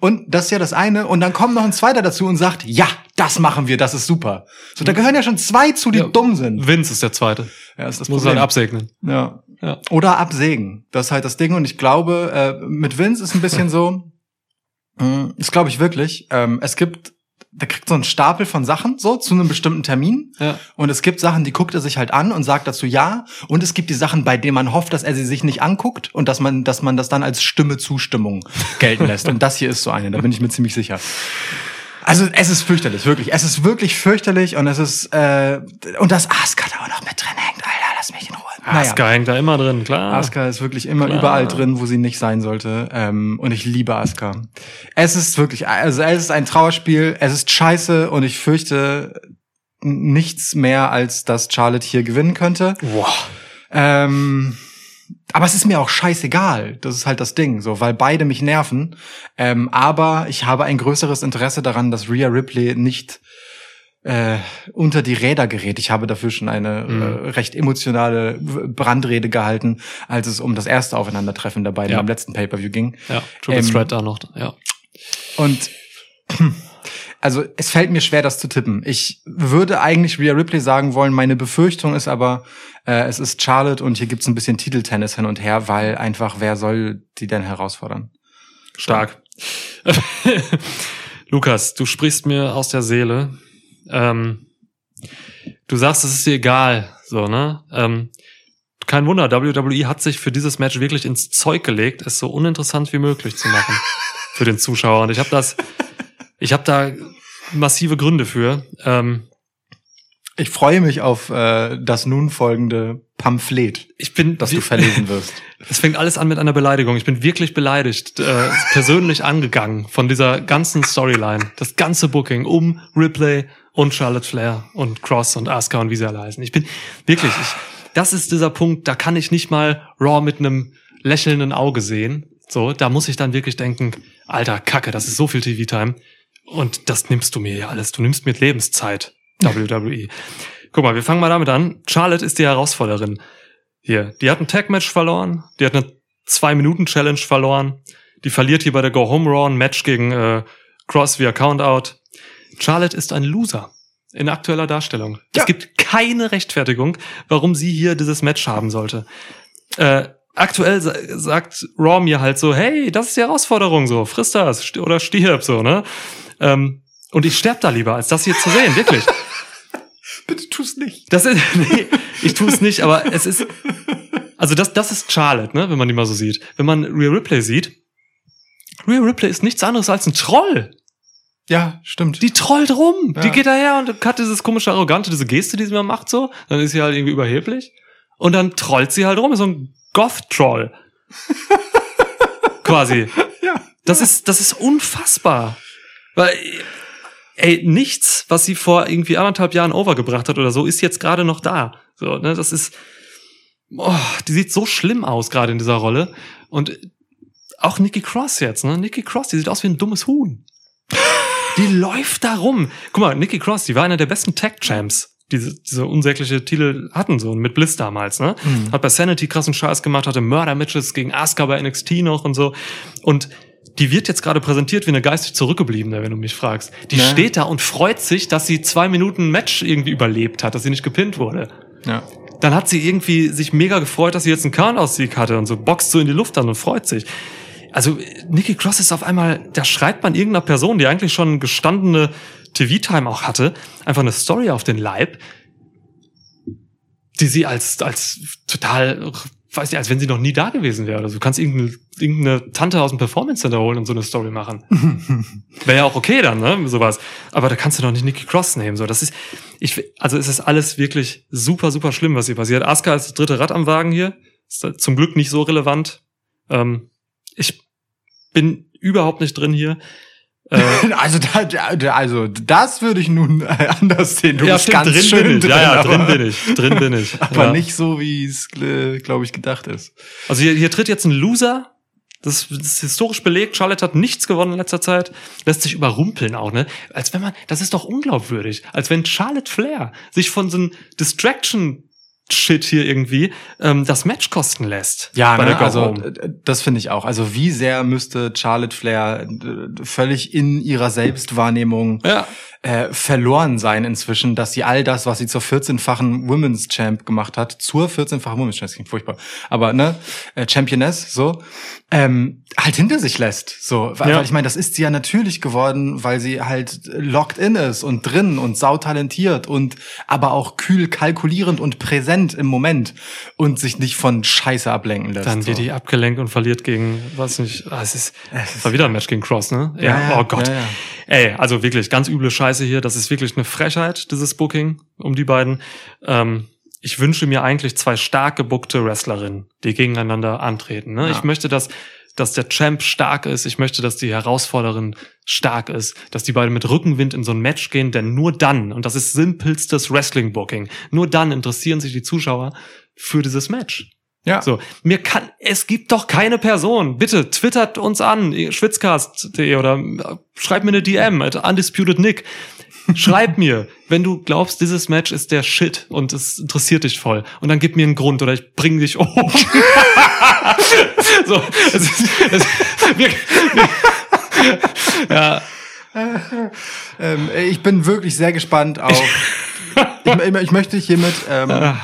Und das ist ja das eine. Und dann kommt noch ein zweiter dazu und sagt, ja, das machen wir, das ist super. So, da gehören ja schon zwei zu, die Ja. dumm sind. Vince ist der zweite. Ja, ist das Muss Problem. halt absegnen. Ja. Ja. Oder absägen. Das ist halt das Ding. Und ich glaube, äh, mit Vince ist ein bisschen so, das glaube ich wirklich. Ähm, es gibt, der kriegt so einen Stapel von Sachen, so, zu einem bestimmten Termin. Ja. Und es gibt Sachen, die guckt er sich halt an und sagt dazu ja. Und es gibt die Sachen, bei denen man hofft, dass er sie sich nicht anguckt und dass man, dass man das dann als Stimme Zustimmung gelten lässt. und das hier ist so eine, da bin ich mir ziemlich sicher. Also es ist fürchterlich, wirklich. Es ist wirklich fürchterlich und es ist äh, und das Asuka da auch noch mit drin hängt, Alter, lass mich in Ruhe. Asuka hängt da immer drin, klar. Asuka ist wirklich immer Klar. überall drin, wo sie nicht sein sollte. Ähm, und ich liebe Asuka. Es ist wirklich, also es ist ein Trauerspiel, es ist scheiße und ich fürchte nichts mehr, als dass Charlotte hier gewinnen könnte. Boah. Ähm, aber es ist mir auch scheißegal. Das ist halt das Ding, so, weil beide mich nerven. Ähm, aber ich habe ein größeres Interesse daran, dass Rhea Ripley nicht äh, unter die Räder gerät. Ich habe dafür schon eine Mhm. äh, recht emotionale Brandrede gehalten, als es um das erste Aufeinandertreffen der beiden Ja. beim letzten Pay-per-View ging. Ja, Triple Ähm, Threat da noch, ja. Und also es fällt mir schwer, das zu tippen. Ich würde eigentlich Rhea Ripley sagen wollen, meine Befürchtung ist aber, äh, es ist Charlotte und hier gibt's ein bisschen Titeltennis hin und her, weil einfach, wer soll die denn herausfordern? Stark. Lukas, du sprichst mir aus der Seele. Ähm, du sagst, es ist dir egal, so, ne? Ähm, kein Wunder, WWE hat sich für dieses Match wirklich ins Zeug gelegt, es so uninteressant wie möglich zu machen für den Zuschauer. Und ich habe das, ich habe da massive Gründe für. Ähm, Ich freue mich auf äh, das nun folgende Pamphlet, ich bin, das du verlesen wirst. Es fängt alles an mit einer Beleidigung. Ich bin wirklich beleidigt, äh, persönlich angegangen von dieser ganzen Storyline. Das ganze Booking um Ripley und Charlotte Flair und Cross und Asuka und wie sie alle heißen. Ich bin wirklich, ich, das ist dieser Punkt, da kann ich nicht mal Raw mit einem lächelnden Auge sehen. So, da muss ich dann wirklich denken, alter Kacke, das ist so viel TV-Time. Und das nimmst du mir ja alles. Du nimmst mir Lebenszeit, WWE. Guck mal, wir fangen mal damit an. Charlotte ist die Herausforderin hier. Die hat ein Tag-Match verloren. Die hat eine Zwei-Minuten-Challenge verloren. Die verliert hier bei der Go-Home-Raw ein Match gegen äh, Cross via Countout. Charlotte ist ein Loser in aktueller Darstellung. Ja. Es gibt keine Rechtfertigung, warum sie hier dieses Match haben sollte. Äh, aktuell sa sagt Raw mir halt so, hey, das ist die Herausforderung so, friss das st- oder stirb so, ne? Ähm, und ich sterb da lieber, als das hier zu sehen, wirklich. Bitte tu's nicht. Das ist, nee, ich tue es nicht, aber es ist, also das, das ist Charlotte, ne, wenn man die mal so sieht. Wenn man Rhea Ripley sieht, Rhea Ripley ist nichts anderes als ein Troll. Ja, stimmt. Die trollt rum. Ja. Die geht daher und hat dieses komische Arrogante, diese Geste, die sie mal macht so. Dann ist sie halt irgendwie überheblich. Und dann trollt sie halt rum, ist so ein Goth-Troll. Quasi. ja. Das ist, das ist unfassbar. Weil, ey, nichts, was sie vor irgendwie anderthalb Jahren overgebracht hat oder so, ist jetzt gerade noch da. So, ne, das ist, oh, die sieht so schlimm aus gerade in dieser Rolle. Und auch Nikki Cross jetzt, ne? Nikki Cross, die sieht aus wie ein dummes Huhn. Die läuft da rum. Guck mal, Nikki Cross, die war einer der besten Tag-Champs, die diese, diese unsägliche Titel hatten, so mit Bliss damals, ne? Mhm. Hat bei Sanity krassen Scheiß gemacht, hatte Murder-Matches gegen Asuka bei NXT noch und so. Und die wird jetzt gerade präsentiert wie eine geistig zurückgebliebene, wenn du mich fragst. Die Ja. steht da und freut sich, dass sie zwei Minuten Match irgendwie überlebt hat, dass sie nicht gepinnt wurde. Ja. Dann hat sie irgendwie sich mega gefreut, dass sie jetzt einen Count-Aus-Sieg hatte und so boxt so in die Luft an und freut sich. Also Nikki Cross ist auf einmal, da schreibt man irgendeiner Person, die eigentlich schon gestandene TV-Time auch hatte, einfach eine Story auf den Leib, die sie als, als total, weiß nicht, als wenn sie noch nie da gewesen wäre. Also du kannst irgendeine, irgendeine Tante aus dem Performance Center holen und so eine Story machen. Wäre ja auch okay dann, ne, sowas. Aber da kannst du doch nicht Nikki Cross nehmen, so. Das ist, ich, also es ist alles wirklich super, super schlimm, was hier passiert. Asuka ist das dritte Rad am Wagen hier. Ist zum Glück nicht so relevant. Ähm, ich bin überhaupt nicht drin hier. Äh, Also, da, also das würde ich nun äh, anders sehen. Du ja, bist stimmt, ganz drin schön bin ich. drin. ja, ja, aber, drin bin ich. Drin bin ich. Aber ja. nicht so, wie es, äh, glaube ich, gedacht ist. Also hier, hier tritt jetzt ein Loser. Das, das ist historisch belegt. Charlotte hat nichts gewonnen in letzter Zeit. Lässt sich überrumpeln auch, ne? Als wenn man, das ist doch unglaubwürdig. Als wenn Charlotte Flair sich von so einem Distraction Shit hier irgendwie ähm, das Match kosten lässt. Ja, ne? also Home. äh, das finde ich auch. Also wie sehr müsste Charlotte Flair äh, völlig in ihrer Selbstwahrnehmung Ja. äh, verloren sein inzwischen, dass sie all das, was sie zur 14-fachen Women's Champ gemacht hat, zur 14-fachen Women's Champ, das klingt furchtbar, aber ne, äh, Championess, so, ähm, halt hinter sich lässt. So, weil, Ja. ich meine, das ist sie ja natürlich geworden, weil sie halt locked in ist und drin und sautalentiert und aber auch kühl kalkulierend und präsent im Moment und sich nicht von Scheiße ablenken lässt. Dann wird so. die abgelenkt und verliert gegen, weiß nicht, ah, es ist, es war wieder ein Match gegen Cross, ne? Ja, ja, oh Gott. ja, ja. Ey, also wirklich ganz üble Scheiße hier. Das ist wirklich eine Frechheit, dieses Booking um die beiden. Ähm, ich wünsche mir eigentlich zwei stark gebuckte Wrestlerinnen, die gegeneinander antreten. Ne? Ja. Ich möchte, dass, dass der Champ stark ist. Ich möchte, dass die Herausforderin stark ist. Dass die beiden mit Rückenwind in so ein Match gehen. Denn nur dann, und das ist simpelstes Wrestling-Booking, nur dann interessieren sich die Zuschauer für dieses Match. Ja. So, mir kann, es gibt doch keine Person. Bitte twittert uns an, schwitzcast.de oder äh, schreibt mir eine DM at Undisputed Nick. Schreib mir, wenn du glaubst, dieses Match ist der Shit und es interessiert dich voll. Und dann gib mir einen Grund oder ich bring dich um. so, es ist, es, wir, wir, ja, Ähm, ich bin wirklich sehr gespannt auf. ich, ich möchte hiermit ähm,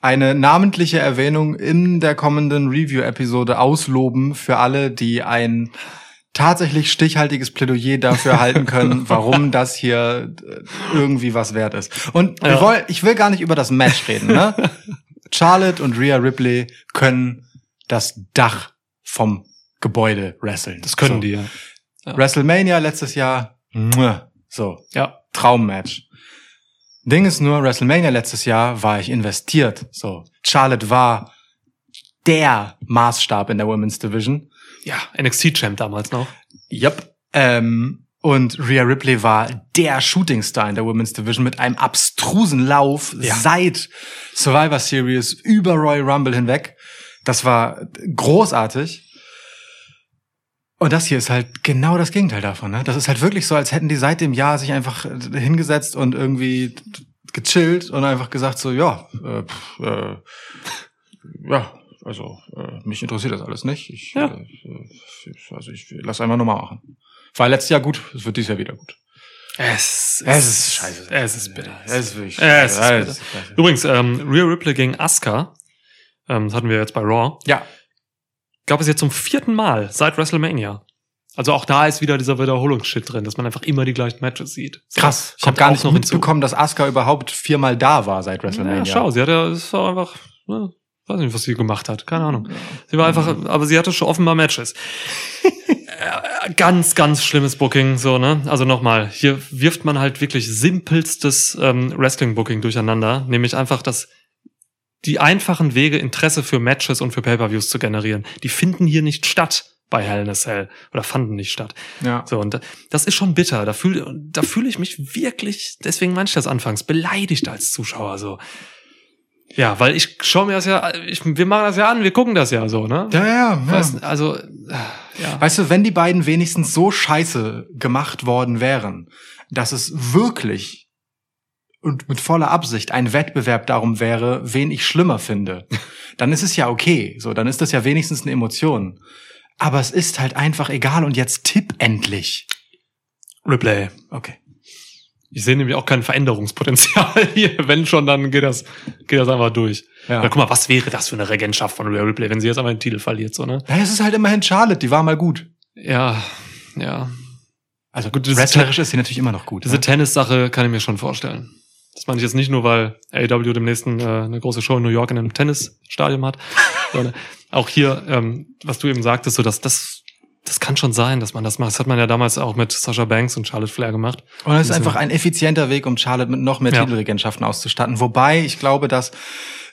eine namentliche Erwähnung in der kommenden Review-Episode ausloben für alle, die ein tatsächlich stichhaltiges Plädoyer dafür halten können, warum das hier äh, irgendwie was wert ist. Und Ja. wollen, ich will gar nicht über das Match reden. Ne? Charlotte und Rhea Ripley können das Dach vom Gebäude wresteln. Das können so. die, ja. Ja. WrestleMania letztes Jahr, so, Ja. Traummatch. Ding ist nur, WrestleMania letztes Jahr war ich investiert. So, Charlotte war der Maßstab in der Women's Division. Ja, NXT-Champ damals noch. Yep. Ähm, und Rhea Ripley war der Shooting Star in der Women's Division mit einem abstrusen Lauf Ja. seit Survivor Series über Royal Rumble hinweg. Das war großartig. Und das hier ist halt genau das Gegenteil davon. Ne? Das ist halt wirklich so, als hätten die seit dem Jahr sich einfach äh, hingesetzt und irgendwie gechillt und einfach gesagt so, ja, äh, pff, äh, ja, also äh, mich interessiert das alles nicht. Ich, Ja. äh, also ich lass einfach nochmal machen. War letztes Jahr gut, es wird dieses Jahr wieder gut. Es, Es ist scheiße. Es ist bitter. Es ist wirklich Es ist scheiße. bitter. Ist scheiße. Übrigens, ähm, Rhea Ripley gegen Asuka, ähm, das hatten wir jetzt bei Raw, Ja, gab es jetzt zum vierten Mal seit WrestleMania. Also auch da ist wieder dieser Wiederholungsshit drin, dass man einfach immer die gleichen Matches sieht. krass. Ich habe gar nicht noch mitbekommen, dass Asuka überhaupt viermal da war seit WrestleMania. Ja, schau, sie hat ja, es war einfach, ne, weiß nicht, was sie gemacht hat, keine Ahnung. Sie war einfach, aber sie hatte schon offenbar Matches. Äh, ganz, ganz schlimmes Booking, so, ne? Also nochmal, hier wirft man halt wirklich simpelstes ähm, Wrestling-Booking durcheinander, nämlich einfach das, die einfachen Wege, Interesse für Matches und für Pay-Per-Views zu generieren, die finden hier nicht statt bei Hell in a Cell oder fanden nicht statt. Ja. So, und das ist schon bitter. Da fühle da fühle ich mich wirklich, deswegen meinte ich das anfangs, beleidigt als Zuschauer so. Ja, weil ich schaue mir das ja, ich, wir machen das ja an, wir gucken das ja so, ne? Ja, ja, ja. Weißt, also, ja. Weißt du, wenn die beiden wenigstens so scheiße gemacht worden wären, dass es wirklich und mit voller Absicht ein Wettbewerb darum wäre, wen ich schlimmer finde, dann ist es ja okay. So, dann ist das ja wenigstens eine Emotion. Aber es ist halt einfach egal und jetzt tipp endlich. Replay. Okay. Ich sehe nämlich auch kein Veränderungspotenzial hier. Wenn schon, dann geht das, geht das einfach durch. Ja. Ja. guck mal, was wäre das für eine Regentschaft von Rhea Ripley, wenn sie jetzt einmal den Titel verliert, so, ne? Ja, es ist halt immerhin Charlotte, die war mal gut. Ja, ja. Also Gut, wrestlerisch ist sie natürlich immer noch gut. Diese Ne? Tennis-Sache kann ich mir schon vorstellen. Das meine ich jetzt nicht nur, weil AEW demnächst äh, eine große Show in New York in einem Tennisstadion hat, sondern auch hier, ähm, was du eben sagtest, so dass das, das kann schon sein, dass man das macht. Das hat man ja damals auch mit Sasha Banks und Charlotte Flair gemacht. Und es ist einfach ein effizienter Weg, um Charlotte mit noch mehr Ja. Titelregentschaften auszustatten. Wobei ich glaube, dass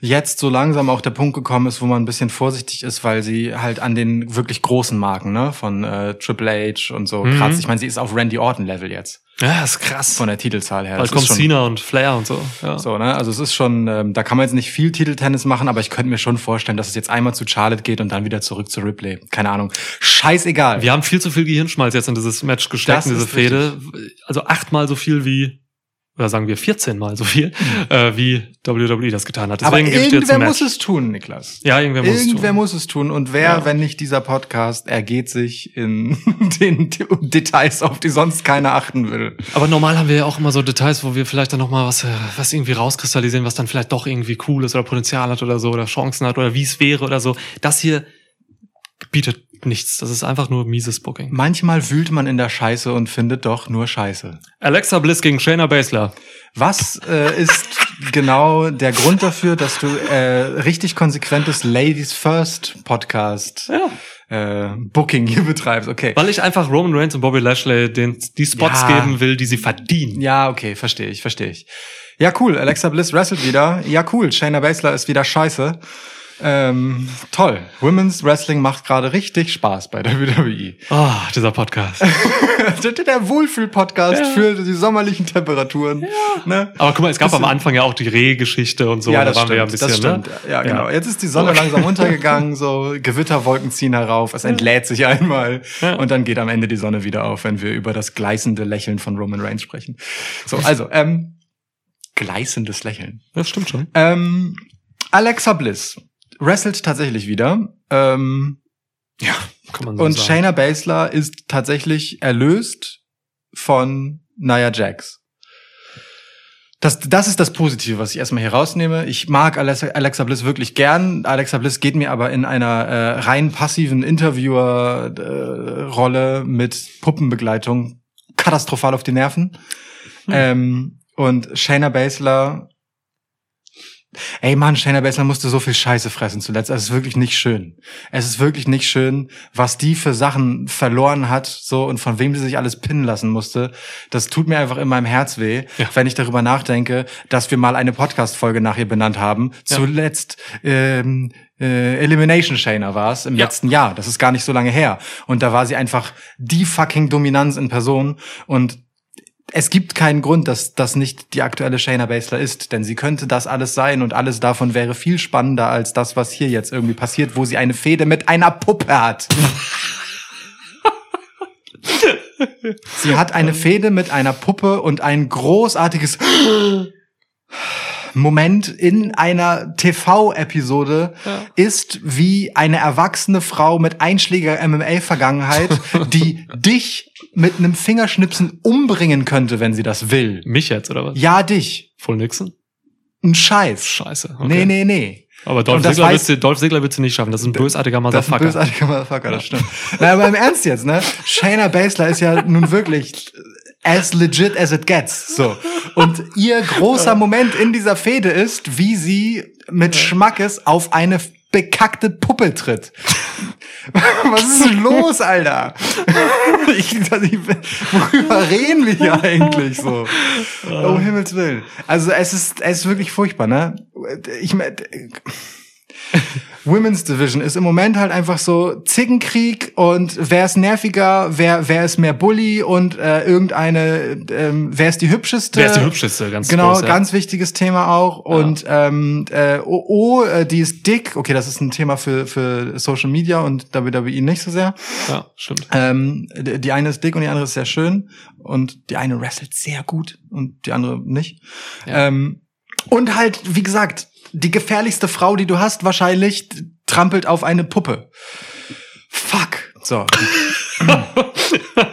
jetzt so langsam auch der Punkt gekommen ist, wo man ein bisschen vorsichtig ist, weil sie halt an den wirklich großen Marken, ne, von äh, Triple H und so Mhm. kratzt. Ich meine, sie ist auf Randy Orton Level jetzt Ja, das ist krass. von der Titelzahl her. Bald kommt schon- Cena und Flair und so. Ja. So, ne? Also es ist schon, ähm, da kann man jetzt nicht viel Titeltennis machen, aber ich könnte mir schon vorstellen, dass es jetzt einmal zu Charlotte geht und dann wieder zurück zu Ripley. Keine Ahnung. Scheißegal. Wir haben viel zu viel Gehirnschmalz jetzt in dieses Match gesteckt, Das in diese Fehde. Also achtmal so viel wie, oder sagen wir 14 mal so viel, äh, wie WWE das getan hat. aber Deswegen jetzt irgendwer muss es tun, Niklas. Ja, irgendwer muss es Irgendwer tun. muss es tun. Und wer, Ja. wenn nicht dieser Podcast, ergeht sich in den Details, auf die sonst keiner achten will. Aber normal haben wir ja auch immer so Details, wo wir vielleicht dann nochmal was, äh, was irgendwie rauskristallisieren, was dann vielleicht doch irgendwie cool ist oder Potenzial hat oder so oder Chancen hat oder wie es wäre oder so. Das hier bietet nichts. Das ist einfach nur mieses Booking. Manchmal wühlt man in der Scheiße und findet doch nur Scheiße. Alexa Bliss gegen Shayna Baszler. Was äh, ist genau der Grund dafür, dass du äh, richtig konsequentes Ladies First Podcast Ja. äh, Booking hier betreibst? Okay. Weil ich einfach Roman Reigns und Bobby Lashley den, die Spots Ja. geben will, die sie verdienen. Ja, okay, verstehe ich, verstehe ich. Ja, cool. Alexa Bliss wrestelt wieder. Ja, cool. Shayna Baszler ist wieder scheiße. Ähm, toll. Women's Wrestling macht gerade richtig Spaß bei der WWE. Ah, dieser Podcast. Der Wohlfühl-Podcast Ja. für die sommerlichen Temperaturen. Ne? Aber guck mal, es gab Bisschen- am Anfang ja auch die Rehgeschichte und so. ja, da das waren stimmt, wir ja ein bisschen, das stimmt. ne? Ja, genau. Ja. Jetzt ist die Sonne langsam untergegangen, so Gewitterwolken ziehen herauf, es entlädt sich einmal Ja. und dann geht am Ende die Sonne wieder auf, wenn wir über das gleißende Lächeln von Roman Reigns sprechen. So, also, ähm, gleißendes Lächeln. Das stimmt schon. Ähm, Alexa Bliss wrestelt tatsächlich wieder. Ähm, Ja, kann man so und sagen. Shayna Baszler ist tatsächlich erlöst von Nia Jax. Das, das ist das Positive, was ich erstmal hier rausnehme. Ich mag Alexa, Alexa Bliss wirklich gern. Alexa Bliss geht mir aber in einer äh, rein passiven Interviewer-Rolle mit Puppenbegleitung katastrophal auf die Nerven. Ähm, und Shayna Baszler Ey Mann, Shayna Baszler musste so viel Scheiße fressen zuletzt. Es ist wirklich nicht schön. Es ist wirklich nicht schön, was die für Sachen verloren hat, so und von wem sie sich alles pinnen lassen musste. Das tut mir einfach in meinem Herz weh, Ja. wenn ich darüber nachdenke, dass wir mal eine Podcast-Folge nach ihr benannt haben. Ja. Zuletzt ähm, äh, Elimination Shayna war es im Ja. letzten Jahr. Das ist gar nicht so lange her. Und da war sie einfach die fucking Dominanz in Person und es gibt keinen Grund, dass das nicht die aktuelle Shayna Baszler ist, denn sie könnte das alles sein und alles davon wäre viel spannender als das, was hier jetzt irgendwie passiert, wo sie eine Fehde mit einer Puppe hat. sie hat eine Fehde mit einer Puppe und ein großartiges Moment in einer TV-Episode Ja. ist wie eine erwachsene Frau mit einschlägiger MMA-Vergangenheit, die dich mit einem Fingerschnipsen umbringen könnte, wenn sie das will. Mich jetzt, oder was? Ja, dich. Full Nixon? Ein Scheiß. Scheiße. Okay. Nee, nee, nee. Aber Dolph Ziggler, willst du, Dolph Ziggler willst du nicht schaffen. Das ist ein bösartiger Das ist ein Motherfucker. bösartiger Motherfucker, das stimmt. Na, aber im Ernst jetzt, ne? Shayna Baszler ist ja nun wirklich as legit as it gets, so. Und ihr großer Moment in dieser Fehde ist, wie sie mit Schmackes auf eine bekackte Puppe tritt. Was ist denn los, Alter? Ich, ich, worüber reden wir hier eigentlich so? Oh Himmels Willen. Also es ist, es ist wirklich furchtbar, ne? Ich mein, Women's Division ist im Moment halt einfach so Zickenkrieg und wer ist nerviger, wer, wer ist mehr Bully und äh, irgendeine, ähm, wer ist die hübscheste? Wer ist die hübscheste? Ganz Genau, groß, ja. ganz wichtiges Thema auch. Und ähm, äh, oh, oh, die ist dick. Okay, das ist ein Thema für, für Social Media und WWE nicht so sehr. Ja, stimmt. Ähm, die die eine ist dick und die andere ist sehr schön. Und die eine wrestelt sehr gut und die andere nicht. Ja. Ähm, und halt, wie gesagt, die gefährlichste Frau, die du hast, wahrscheinlich trampelt auf eine Puppe. Fuck. So.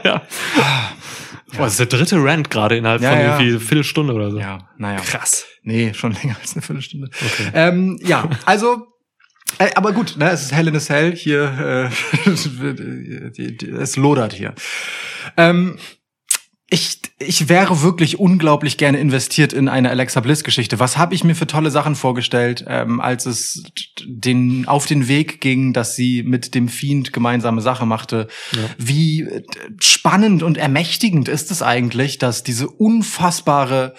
ja. Boah, das ist der dritte Rant gerade innerhalb Ja, von ja. irgendwie Viertelstunde oder so. Ja, naja. Krass. Nee, schon länger als eine Viertelstunde. Okay. Ähm, ja, also, äh, aber gut, ne, es ist Hell in a Cell hier, äh, es lodert hier. Ähm, ich, ich wäre wirklich unglaublich gerne investiert in eine Alexa Bliss-Geschichte. Was habe ich mir für tolle Sachen vorgestellt, ähm, als es den, auf den Weg ging, dass sie mit dem Fiend gemeinsame Sache machte? Ja. Wie äh, spannend und ermächtigend ist es eigentlich, dass diese unfassbare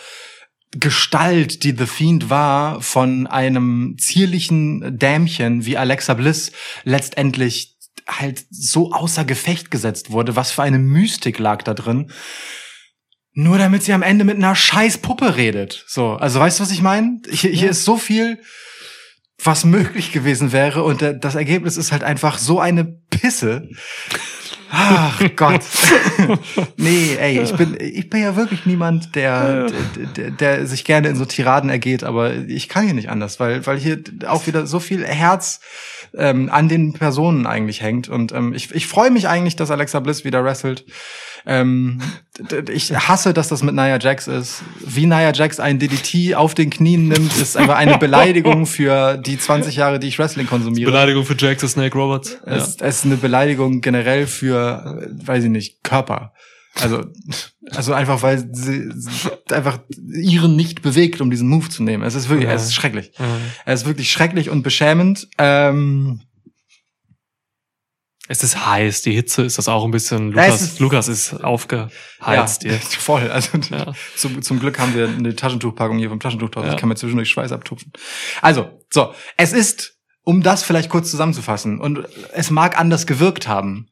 Gestalt, die The Fiend war, von einem zierlichen Dämchen wie Alexa Bliss letztendlich halt so außer Gefecht gesetzt wurde. Was für eine Mystik lag da drin. Nur damit sie am Ende mit einer scheiß Puppe redet. So, also weißt du, was ich meine? Hier, hier Ja. ist so viel, was möglich gewesen wäre und das Ergebnis ist halt einfach so eine Pisse. Ach Gott. nee, ey, ich bin, ich bin ja wirklich niemand, der, der, der sich gerne in so Tiraden ergeht, aber ich kann hier nicht anders, weil, weil hier auch wieder so viel Herz ähm, an den Personen eigentlich hängt. Und ähm, ich, ich freue mich eigentlich, dass Alexa Bliss wieder wrestelt. Ähm, ich hasse, dass das mit Nia Jax ist. Wie Nia Jax ein DDT auf den Knien nimmt, ist einfach eine Beleidigung für die 20 Jahre, die ich Wrestling konsumiere. Beleidigung für Jack the Snake Roberts. Ja. Es, es ist eine Beleidigung generell für, weiß ich nicht, Körper. Also, also einfach, weil sie, sie einfach ihren nicht bewegt, um diesen Move zu nehmen. Es ist wirklich, Ja. es ist schrecklich. Ja. Es ist wirklich schrecklich und beschämend. Ähm, Es ist heiß, die Hitze ist das auch ein bisschen. Lukas, ist- Lukas ist aufgeheizt ja, hier. voll. Also Ja. zum, zum Glück haben wir eine Taschentuchpackung hier vom Taschentuchthaus. Ja. Ich kann mir zwischendurch Schweiß abtupfen. Also, so. Es ist, um das vielleicht kurz zusammenzufassen, und es mag anders gewirkt haben.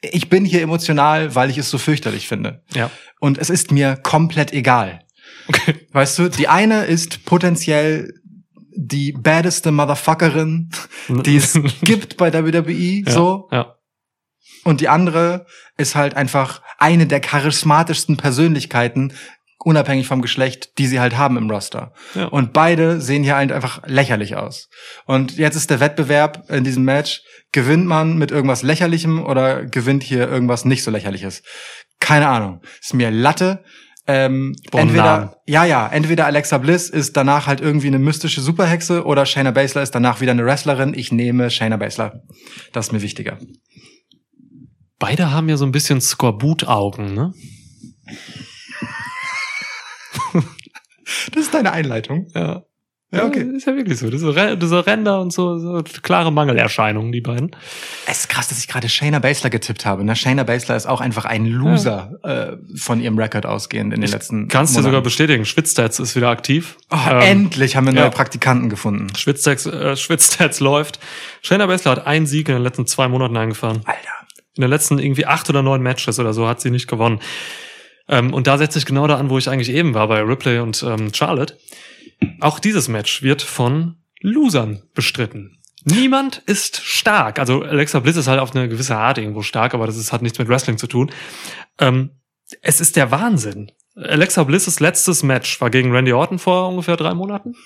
Ich bin hier emotional, weil ich es so fürchterlich finde. Ja. Und es ist mir komplett egal. Okay. Weißt du, die eine ist potenziell die baddeste Motherfuckerin, die es gibt bei WWE, ja. so. Ja. Und die andere ist halt einfach eine der charismatischsten Persönlichkeiten, unabhängig vom Geschlecht, die sie halt haben im Roster. Ja. Und beide sehen hier halt einfach lächerlich aus. Und jetzt ist der Wettbewerb in diesem Match, gewinnt man mit irgendwas Lächerlichem oder gewinnt hier irgendwas nicht so Lächerliches? Keine Ahnung. Ist mir Latte. Ähm, Boah, Namen. entweder, ja, ja, entweder Alexa Bliss ist danach halt irgendwie eine mystische Superhexe oder Shayna Baszler ist danach wieder eine Wrestlerin. Ich nehme Shayna Baszler. Das ist mir wichtiger. Beide haben ja so ein bisschen Skorbut-Augen, ne? Das ist deine Einleitung. Ja. Ja, okay. Ist ja wirklich so. Diese, Re- diese Ränder und so, so klare Mangelerscheinungen, die beiden. Es ist krass, dass ich gerade Shayna Baszler getippt habe. Ne? Shayna Baszler ist auch einfach ein Loser äh, von ihrem Rekord ausgehend in den letzten Kannst du sogar Monaten. bestätigen. Schwitzstats ist wieder aktiv. Oh, Ähm, endlich haben wir neue ja. Praktikanten gefunden. Schwitzstats, äh, Schwitzstats läuft. Shayna Baszler hat einen Sieg in den letzten zwei Monaten eingefahren. Alter. In den letzten irgendwie acht oder neun Matches oder so hat sie nicht gewonnen. Ähm, und da setze ich genau da an, wo ich eigentlich eben war bei Ripley und ähm, Charlotte. Auch dieses Match wird von Losern bestritten. Niemand ist stark. Also Alexa Bliss ist halt auf eine gewisse Art irgendwo stark, aber das ist, hat nichts mit Wrestling zu tun. Ähm, es ist der Wahnsinn. Alexa Bliss' letztes Match war gegen Randy Orton vor ungefähr drei Monaten.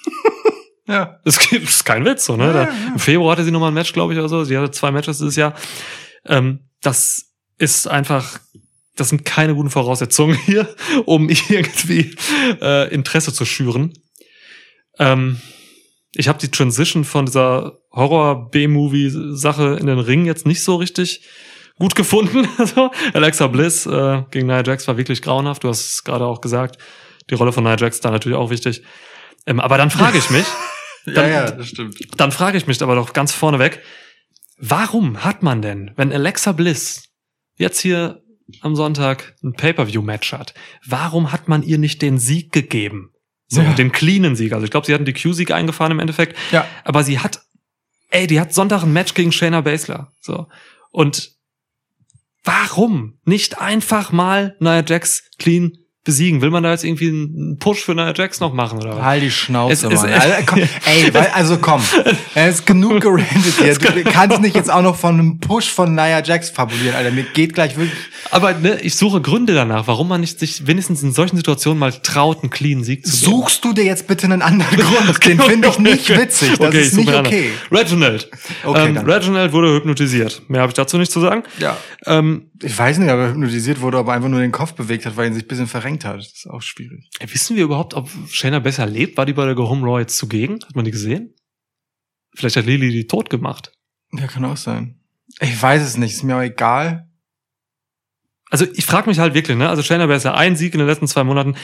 Ja. Das ist kein Witz, so, ne? Da, Im Februar hatte sie nochmal ein Match, glaube ich, oder so. Sie hatte zwei Matches dieses Jahr. Ähm, das ist einfach, das sind keine guten Voraussetzungen hier, um irgendwie äh, Interesse zu schüren. Ähm, ich habe die Transition von dieser Horror-B-Movie-Sache in den Ring jetzt nicht so richtig gut gefunden. Also, Alexa Bliss äh, gegen Nia Jax war wirklich grauenhaft. Du hast es gerade auch gesagt. Die Rolle von Nia Jax da natürlich auch wichtig. Ähm, aber dann frage ich mich, Dann- das stimmt. dann frage ich mich aber doch ganz vorneweg, warum hat man denn, wenn Alexa Bliss jetzt hier am Sonntag ein Pay-per-view-Match hat, warum hat man ihr nicht den Sieg gegeben? So, Ja. den cleanen Sieg. Also ich glaube, sie hatten die Q-Sieg eingefahren im Endeffekt. Ja. Aber sie hat, ey, die hat Sonntag ein Match gegen Shayna Baszler. So. Und warum nicht einfach mal Nia Jax clean besiegen? Will man da jetzt irgendwie einen Push für Nia Jax noch machen oder was? Halt die Schnauze, Es ist- Mann. Alter, komm, ey, weil, also komm. Es ist genug gerandet hier. Du kannst nicht jetzt auch noch von einem Push von Nia Jax fabulieren, Alter. Mir geht gleich wirklich. Aber ne, ich suche Gründe danach, warum man nicht sich wenigstens in solchen Situationen mal traut, einen clean Sieg zu geben. Suchst du dir jetzt bitte einen anderen Grund? Den finde ich nicht witzig. Das Okay, ist nicht okay. Reginald. Okay, ähm. Reginald wurde hypnotisiert. Mehr habe ich dazu nicht zu sagen. Ja. Ähm, Ich weiß nicht, ob er hypnotisiert wurde, ob er einfach nur den Kopf bewegt hat, weil ihn sich ein bisschen verrenkt hat. Das ist auch schwierig. wissen wir überhaupt, ob Shayna besser lebt? War die bei der Go Home Raw jetzt zugegen? Hat man die gesehen? Vielleicht hat Lily die tot gemacht. Ja, kann auch sein. Ich weiß es nicht, ist mir auch egal. Also ich frage mich halt wirklich, ne? Also Shayna Baszler, ein Sieg in den letzten zwei Monaten.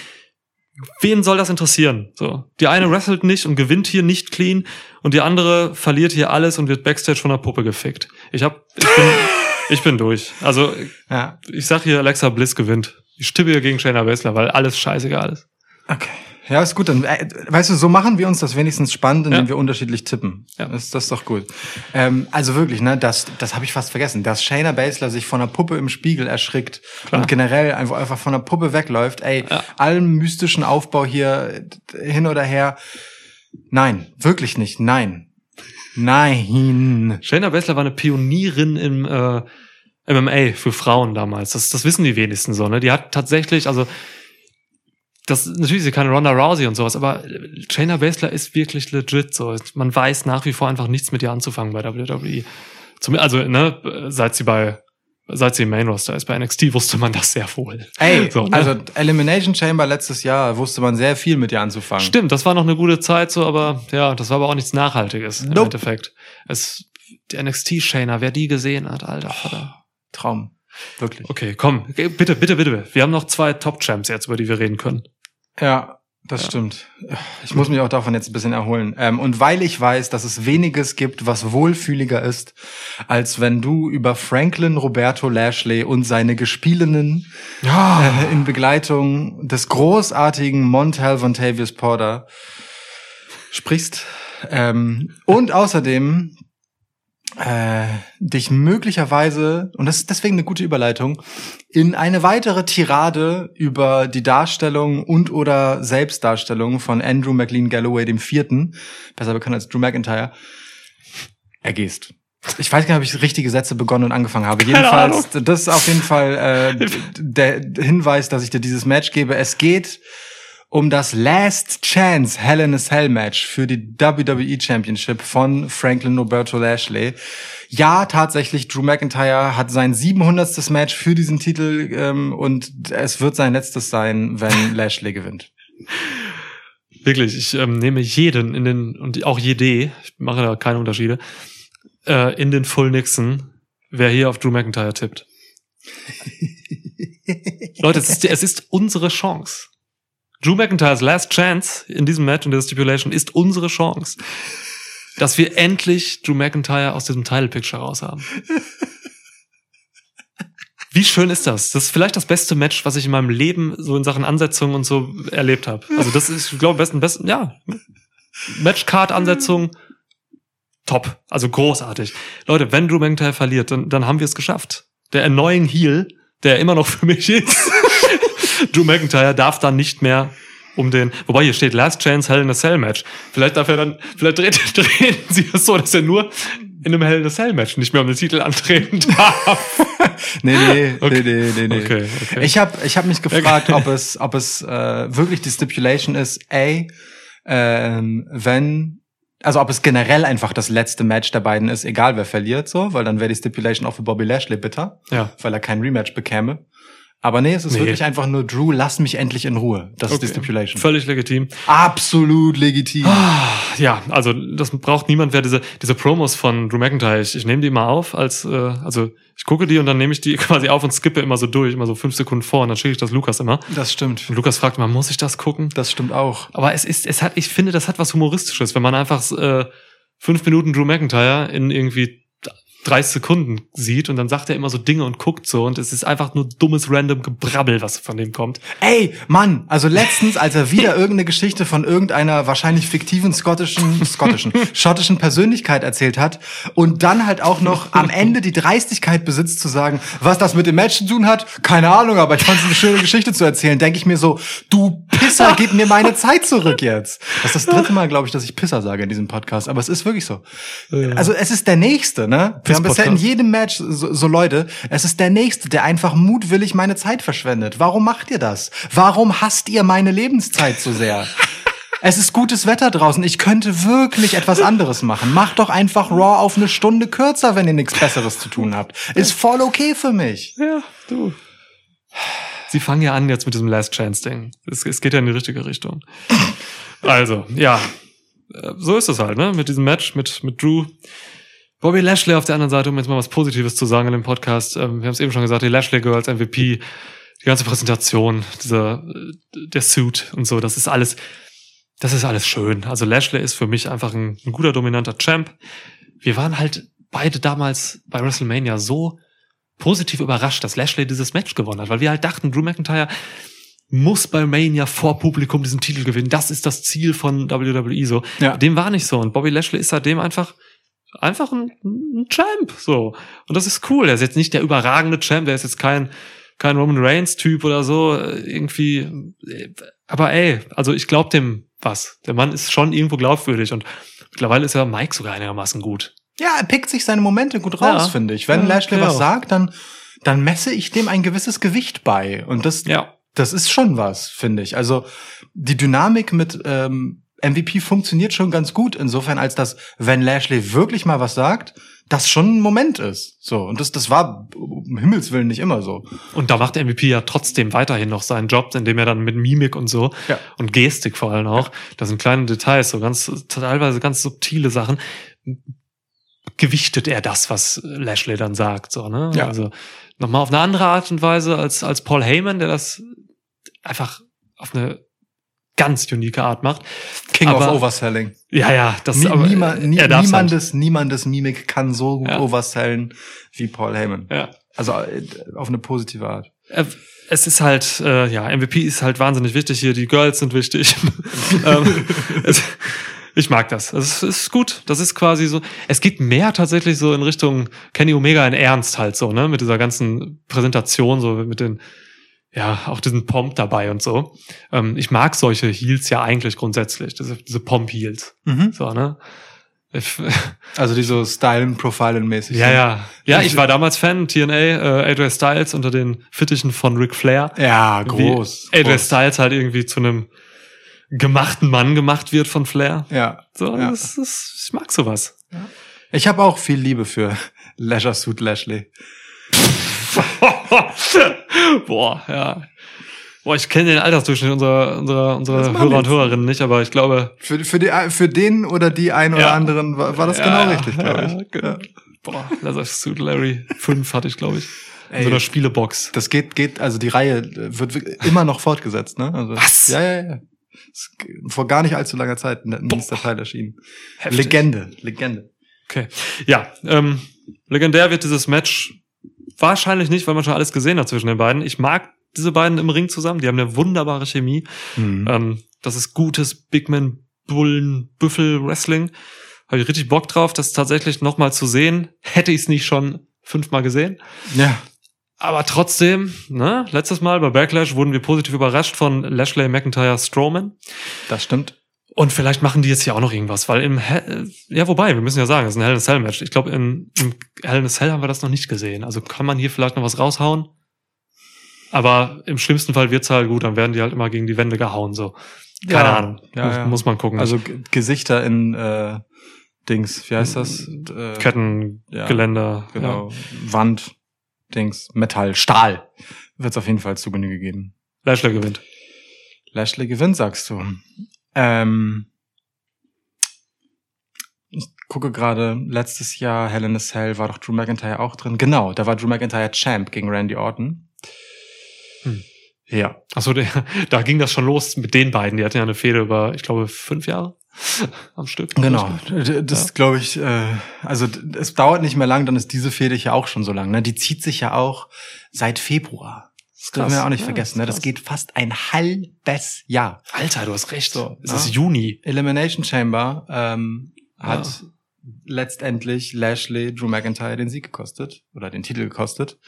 Wen soll das interessieren? So, die eine wrestelt nicht und gewinnt hier nicht clean und die andere verliert hier alles und wird backstage von der Puppe gefickt. Ich hab, ich bin, ich bin durch. Also Ja. ich sag hier, Alexa Bliss gewinnt. Ich stimme hier gegen Shayna Baszler, weil alles scheißegal ist. Okay. Ja, ist gut. Dann, äh, weißt du, so machen wir uns das wenigstens spannend, indem Ja. wir unterschiedlich tippen. Ja. Das, ist- das doch gut. Ähm, also wirklich, ne, das, das habe ich fast vergessen, dass Shayna Baszler sich von einer Puppe im Spiegel erschrickt Klar. und generell einfach, einfach von der Puppe wegläuft. Ey, Ja. allem mystischen Aufbau hier hin oder her. Nein, wirklich nicht. Nein. Nein. Shayna Baszler war eine Pionierin im äh, MMA für Frauen damals. Das, das wissen die wenigsten so, ne? Die hat tatsächlich, also das natürlich ist sie keine Ronda Rousey und sowas, aber Shayna Baszler ist wirklich legit so. Man weiß nach wie vor einfach nichts mit ihr anzufangen bei WWE. Zum, also, ne, seit sie bei seit sie im Main Roster ist. Bei NXT wusste man das sehr wohl. Ey, So, ne? also Elimination Chamber letztes Jahr wusste man sehr viel mit ihr anzufangen. Stimmt, das war noch eine gute Zeit so, aber ja, das war aber auch nichts Nachhaltiges im Nope. Endeffekt. Es, die NXT-Shayna, wer die gesehen hat, alter Vater. Traum. Wirklich. Okay, komm, bitte, bitte, bitte, bitte. Wir haben noch zwei Top-Champs jetzt, über die wir reden können. Ja, das stimmt. Ich muss mich auch davon jetzt ein bisschen erholen. Ähm, und weil ich weiß, dass es weniges gibt, was wohlfühliger ist, als wenn du über Franklin Roberto Lashley und seine Gespielinnen äh, in Begleitung des großartigen Montel Vontavious Porter sprichst. Ähm, und außerdem äh, dich möglicherweise, und das ist deswegen eine gute Überleitung, in eine weitere Tirade über die Darstellung und oder Selbstdarstellung von Andrew McLean Galloway dem Vierten, besser bekannt als Drew McIntyre, ergehst. Ich weiß gar nicht, ob ich richtige Sätze begonnen und angefangen habe. Jedenfalls, das ist auf jeden Fall äh, der Hinweis, dass ich dir dieses Match gebe. Es geht um das Last Chance Hell in a Cell Match für die WWE Championship von Franklin Roberto Lashley. Ja, tatsächlich, Drew McIntyre hat sein 700. Match für diesen Titel ähm, und es wird sein letztes sein, wenn Lashley gewinnt. Wirklich, ich ähm, nehme jeden in den, und auch jede, ich mache da keine Unterschiede, äh, in den Full Nixon, wer hier auf Drew McIntyre tippt. Leute, es ist, es ist unsere Chance. Drew McIntyres Last Chance in diesem Match und der Stipulation ist unsere Chance, dass wir endlich Drew McIntyre aus diesem Title Picture raus haben. Wie schön ist das? Das ist vielleicht das beste Match, was ich in meinem Leben so in Sachen Ansetzung und so erlebt habe. Also das ist, ich glaube, besten, besten, ja. Matchcard-Ansetzung, top. Also großartig. Leute, wenn Drew McIntyre verliert, dann, dann haben wir es geschafft. Der Annoying Heel, der immer noch für mich ist, Drew McIntyre darf dann nicht mehr um den, wobei hier steht Last Chance Hell in a Cell Match. Vielleicht darf er dann, vielleicht drehen, drehen sie es so, dass er nur in einem Hell in a Cell Match nicht mehr um den Titel antreten darf. Nee, nee, Okay. nee, nee, nee, nee. Okay, okay. Ich habe ich hab mich gefragt, ob es, ob es äh, wirklich die Stipulation ist, A, ähm, wenn, also ob es generell einfach das letzte Match der beiden ist, egal wer verliert, so, weil dann wäre die Stipulation auch für Bobby Lashley bitter, Ja. weil er kein Rematch bekäme. Aber nee, es ist Nee. wirklich einfach nur Drew, lass mich endlich in Ruhe. Das ist die Okay. Stipulation. Völlig legitim. Absolut legitim. Ja, also das braucht niemand, wer diese, diese Promos von Drew McIntyre, ich, ich nehme die mal auf, als, äh, also ich gucke die und dann nehme ich die quasi auf und skippe immer so durch, immer so fünf Sekunden vor und dann schicke ich das Lukas immer. Das stimmt. Und Lukas fragt mal, muss ich das gucken? Das stimmt auch. Aber es ist, es hat, ich finde, das hat was Humoristisches, wenn man einfach äh, fünf Minuten Drew McIntyre in irgendwie 30 Sekunden sieht und dann sagt er immer so Dinge und guckt so und es ist einfach nur dummes random Gebrabbel, was von dem kommt. Ey, Mann, also letztens, als er wieder irgendeine Geschichte von irgendeiner wahrscheinlich fiktiven skottischen, skottischen, schottischen Persönlichkeit erzählt hat und dann halt auch noch am Ende die Dreistigkeit besitzt zu sagen, was das mit dem Match zu tun hat, keine Ahnung, aber ich fand es eine schöne Geschichte zu erzählen, denke ich mir so, du Pisser, gib mir meine Zeit zurück jetzt. Das ist das dritte Mal, glaube ich, dass ich Pisser sage in diesem Podcast, aber es ist wirklich so. Also es ist der Nächste, ne? Wir haben bisher in jedem Match so, so Leute, es ist der Nächste, der einfach mutwillig meine Zeit verschwendet. Warum macht ihr das? Warum hasst ihr meine Lebenszeit so sehr? Es ist gutes Wetter draußen. Ich könnte wirklich etwas anderes machen. Macht doch einfach Raw auf eine Stunde kürzer, wenn ihr nichts Besseres zu tun habt. Ist voll okay für mich. Ja, du. Sie fangen ja an jetzt mit diesem Last Chance Ding. Es, es geht ja in die richtige Richtung. Also, ja. Äh, So ist es halt, ne? Mit diesem Match, mit, mit Drew. Bobby Lashley auf der anderen Seite, um jetzt mal was Positives zu sagen in dem Podcast. Ähm, wir haben es eben schon gesagt, die Lashley Girls MVP, die ganze Präsentation, dieser, äh, der Suit und so, das ist alles, das ist alles schön. Also Lashley ist für mich einfach ein, ein guter, dominanter Champ. Wir waren halt beide damals bei WrestleMania so positiv überrascht, dass Lashley dieses Match gewonnen hat, weil wir halt dachten, Drew McIntyre muss bei Mania vor Publikum diesen Titel gewinnen. Das ist das Ziel von WWE so. Ja. Dem war nicht so und Bobby Lashley ist seitdem einfach einfach ein, ein Champ so und das ist cool. Er ist jetzt nicht der überragende Champ, der ist jetzt kein kein Roman Reigns Typ oder so äh, irgendwie aber ey, also ich glaube dem was. Der Mann ist schon irgendwo glaubwürdig und mittlerweile ist ja Mike sogar einigermaßen gut. Ja, er pickt sich seine Momente gut raus, Ja. finde ich. Wenn Ja, Lashley ja. was sagt, dann, dann messe ich dem ein gewisses Gewicht bei. Und das, Ja. das ist schon was, finde ich. Also die Dynamik mit ähm, MVP funktioniert schon ganz gut, insofern als dass, wenn Lashley wirklich mal was sagt, das schon ein Moment ist. So. Und das, das war um Himmels Willen nicht immer so. Und da macht MVP ja trotzdem weiterhin noch seinen Job, indem er dann mit Mimik und so Ja. und Gestik vor allem auch, das sind kleine Details, so ganz teilweise ganz subtile Sachen, gewichtet er das, was Lashley dann sagt, so, ne? Ja. Also nochmal auf eine andere Art und Weise als, als Paul Heyman, der das einfach auf eine ganz unique Art macht. King Aber- of Overselling. Ja, ja, das Nie, aber, niema, nie, darf's halt. niemandes, niemandes Mimik kann so gut Ja. oversellen wie Paul Heyman. Ja. Also äh, auf eine positive Art. Äh, Es ist halt, äh, ja, MVP ist halt wahnsinnig wichtig hier, die Girls sind wichtig. ich mag das. Es ist gut. Das ist quasi so. Es geht mehr tatsächlich so in Richtung Kenny Omega in Ernst halt so, ne? Mit dieser ganzen Präsentation, so mit den, ja, auch diesen Pomp dabei und so. Ähm, ich mag solche Heels ja eigentlich grundsätzlich, diese, diese Pomp-Heels. Mhm. So, ne? Ich, Also die so Stylen, Profilen mäßig. ja, sind. ja. Ja, ich war damals Fan, TNA, äh, AJ Styles unter den Fittichen von Ric Flair. Ja, groß. Groß. Styles halt irgendwie zu einem gemachten Mann gemacht wird von Flair. Ja. So, Ja. das ist, ich mag sowas. Ich habe auch viel Liebe für Leisure Suit Lashley. Boah, ja. Boah, ich kenne den Altersdurchschnitt unserer, unserer, Das unserer Hörer und. Hörerinnen nicht, aber ich glaube. Für, für, die, für den oder die einen oder Ja. anderen war, war das ja, genau richtig, glaube ich. Ja, genau. Boah, Lazar Suit Larry 5 hatte ich, glaube ich. In Ey. so einer Spielebox. Das geht, geht, also die Reihe wird immer noch fortgesetzt, ne? Also, Was? Ja, ja, ja. Vor gar nicht allzu langer Zeit ein nächster Teil erschienen. Heftig. Legende, Legende. Okay. Ja, ähm, legendär wird dieses Match wahrscheinlich nicht, weil man schon alles gesehen hat zwischen den beiden. Ich mag diese beiden im Ring zusammen. Die haben eine wunderbare Chemie. Mhm. Ähm, das ist gutes Big Man Bullen Büffel Wrestling. Habe ich richtig Bock drauf, das tatsächlich nochmal zu sehen. Hätte ich es nicht schon fünfmal gesehen. Ja. Aber trotzdem, ne, letztes Mal bei Backlash wurden wir positiv überrascht von Lashley McIntyre Strowman. Das stimmt. Und vielleicht machen die jetzt hier auch noch irgendwas, weil im Hell, ja, wobei, wir müssen ja sagen, das ist ein Hell in a Cell Match. Ich glaube, im Hell in a Cell haben wir das noch nicht gesehen. Also kann man hier vielleicht noch was raushauen. Aber im schlimmsten Fall wird's halt gut, dann werden die halt immer gegen die Wände gehauen, so. Keine Ja, Ahnung. ja, muss, ja. muss man gucken. Also Gesichter in äh, Dings, wie heißt das? Äh, Ketten, ja, Geländer. Genau. Wand, Dings, Metall, Stahl. Wird es auf jeden Fall zu Genüge geben. Lashley gewinnt. Lashley gewinnt, sagst du. Ähm, ich gucke gerade, letztes Jahr Hell in a Cell war doch Drew McIntyre auch drin. Genau, da war Drew McIntyre Champ gegen Randy Orton. Hm. Ja. Achso, da ging das schon los mit den beiden. Die hatten ja eine Fehde über, ich glaube, fünf Jahre am Stück. Genau, das Ja. glaube ich, äh, also es dauert nicht mehr lang, dann ist diese Fehde ja auch schon so lang. Ne? Die zieht sich ja auch seit Februar. Das dürfen wir auch nicht Ja, vergessen. Ne? Das geht fast ein halbes Jahr. Alter, du hast recht. So, es ja. ist Juni. Elimination Chamber ähm, hat letztendlich Lashley Drew McIntyre den Sieg gekostet oder den Titel gekostet,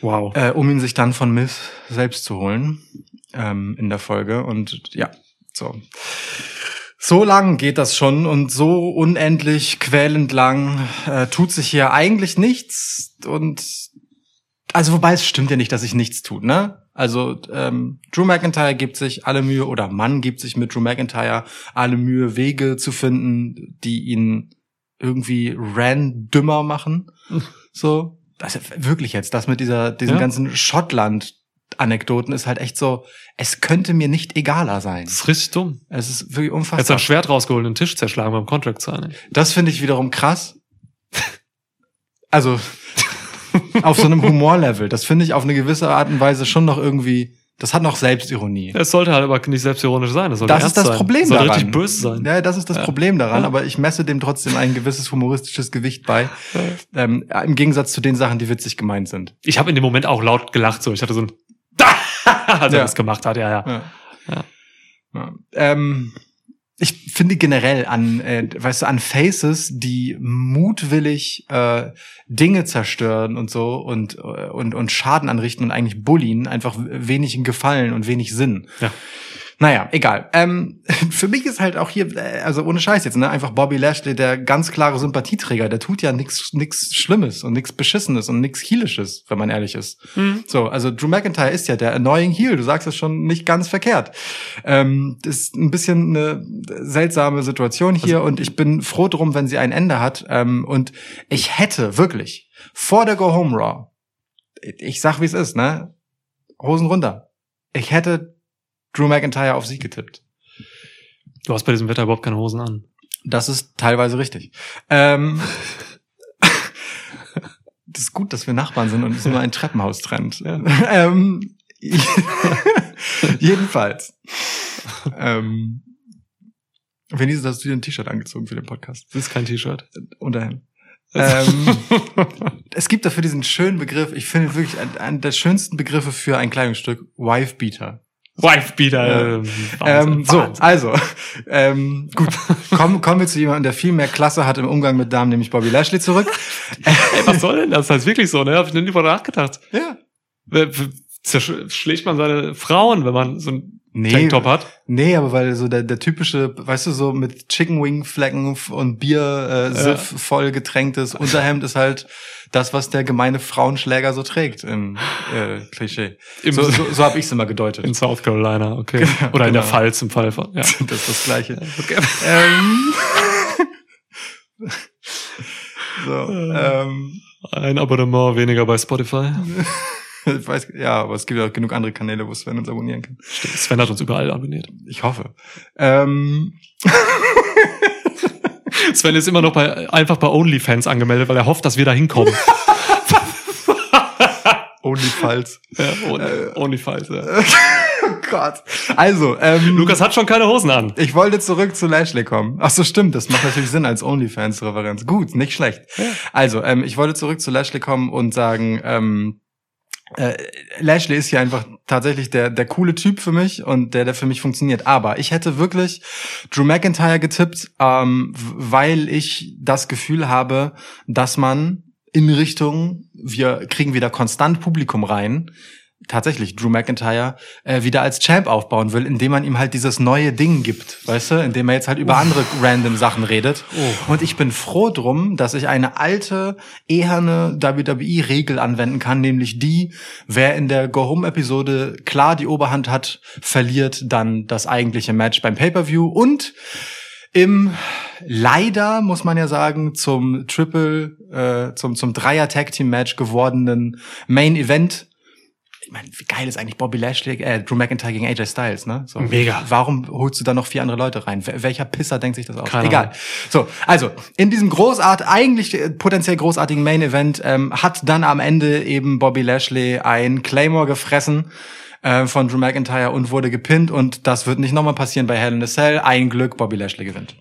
Wow. äh, um ihn sich dann von Miz selbst zu holen ähm, in der Folge. Und ja, so. So lang geht das schon und so unendlich quälend lang äh, tut sich hier eigentlich nichts und also wobei es stimmt ja nicht, dass sich nichts tut, ne? Also ähm, Drew McIntyre gibt sich alle Mühe oder Mann gibt sich mit Drew McIntyre alle Mühe, Wege zu finden, die ihn irgendwie randommer machen. So, das ist wirklich jetzt das mit dieser diesem Ja. ganzen Schottland Anekdoten ist halt echt so, es könnte mir nicht egaler sein. Das ist richtig dumm. Es ist wirklich Jetzt unfassbar. ein Schwert rausgeholt und den Tisch zerschlagen beim Contract Signing. Das finde ich wiederum krass. Also auf so einem Humorlevel. Das finde ich auf eine gewisse Art und Weise schon noch irgendwie. Das hat noch Selbstironie. Es sollte halt aber nicht selbstironisch sein. Es sollte Das ist das sein. Problem es sollte daran. richtig böse sein. Ja, das ist das Ja. Problem daran, Ja. aber ich messe dem trotzdem ein gewisses humoristisches Gewicht bei. Ähm, Im Gegensatz zu den Sachen, die witzig gemeint sind. Ich habe in dem Moment auch laut gelacht. So, ich hatte so ein, als er Ja. das gemacht hat. Ja, ja. Ja. Ja. Ja. Ähm, ich finde generell an, äh, weißt du, an Faces, die mutwillig äh, Dinge zerstören und so und, äh, und, und Schaden anrichten und eigentlich bullien, einfach wenig Gefallen und wenig Sinn. Ja. Naja, egal. Ähm, für mich ist halt auch hier, äh, also ohne Scheiß jetzt, ne, einfach Bobby Lashley der ganz klare Sympathieträger. Der tut ja nichts nix Schlimmes und nichts Beschissenes und nichts Heelisches, wenn man ehrlich ist. Mhm. So, also Drew McIntyre ist ja der annoying Heel. Du sagst es schon nicht ganz verkehrt. Ähm, das ist ein bisschen eine seltsame Situation hier Also und ich bin froh drum, wenn sie ein Ende hat. Ähm, und ich hätte wirklich vor der Go Home Raw, ich sag wie es ist, ne, Hosen runter. Ich hätte Drew McIntyre auf Sieg getippt. Du hast bei diesem Wetter überhaupt keine Hosen an. Das ist teilweise richtig. Ähm, das ist gut, dass wir Nachbarn sind und es nur ein Treppenhaus trennt. Ähm, jedenfalls. ähm, Venise, hast du dir ein T-Shirt angezogen für den Podcast? Das ist kein T-Shirt. Unterhemd. Ähm, es gibt dafür diesen schönen Begriff, ich finde wirklich einen, einen der schönsten Begriffe für ein Kleidungsstück, Wife-Beater. Wifebeater. Ähm, Ähm, so, also, ähm, gut, kommen, kommen wir zu jemandem, der viel mehr Klasse hat im Umgang mit Damen, nämlich Bobby Lashley zurück. Ey, was soll denn das? Das ist wirklich so, ne? Hab ich noch nie drüber nachgedacht. Ja. Zerschlägt man seine Frauen, wenn man so ein Nee, Tanktop hat. nee, aber weil so der, der typische, weißt du, so mit Chicken Wing Flecken und Bier äh, Siff voll getränktes Unterhemd ist halt das, was der gemeine Frauenschläger so trägt im äh, Klischee. Im- so so, so habe ich es immer gedeutet. In South Carolina, okay. Oder in der genau. Pfalz im Fall von, ja. Das ist das Gleiche. ähm, so, ähm, Ein Abonnement weniger bei Spotify. ich weiß, ja, aber es gibt ja auch genug andere Kanäle, wo Sven uns abonnieren kann. Stimmt, Sven hat uns überall abonniert. Ich hoffe. Ähm, Sven ist immer noch bei, einfach bei OnlyFans angemeldet, weil er hofft, dass wir da hinkommen. Onlyfalls. ja, Only, OnlyFans, ja. oh Gott. Also, ähm, Lukas hat schon keine Hosen an. Ich wollte zurück zu Lashley kommen. Ach so, stimmt. Das macht natürlich Sinn als OnlyFans-Referenz. Gut, nicht schlecht. Also, ähm, ich wollte zurück zu Lashley kommen und sagen, ähm, äh, Lashley ist hier einfach tatsächlich der, der coole Typ für mich und der, der für mich funktioniert. Aber ich hätte wirklich Drew McIntyre getippt, ähm, weil ich das Gefühl habe, dass man in Richtung, wir kriegen wieder konstant Publikum rein, tatsächlich Drew McIntyre äh, wieder als Champ aufbauen will, indem man ihm halt dieses neue Ding gibt, weißt du, indem er jetzt halt über andere random Sachen redet. Und ich bin froh drum, dass ich eine alte, eherne WWE-Regel anwenden kann, nämlich die, wer in der Go-Home-Episode klar die Oberhand hat, verliert dann das eigentliche Match beim Pay-Per-View. Und im leider muss man ja sagen zum Triple äh, zum zum Dreier Tag Team Match gewordenen Main Event meine, wie geil ist eigentlich Bobby Lashley, äh, Drew McIntyre gegen AJ Styles, ne? So. Mega. Warum holst du da noch vier andere Leute rein? Wel- welcher Pisser denkt sich das aus? Keine Egal. Ahnung. So, also in diesem großart, eigentlich äh, potenziell großartigen Main Event ähm, hat dann am Ende eben Bobby Lashley ein Claymore gefressen äh, von Drew McIntyre und wurde gepinnt und das wird nicht nochmal passieren bei Hell in a Cell. Ein Glück, Bobby Lashley gewinnt.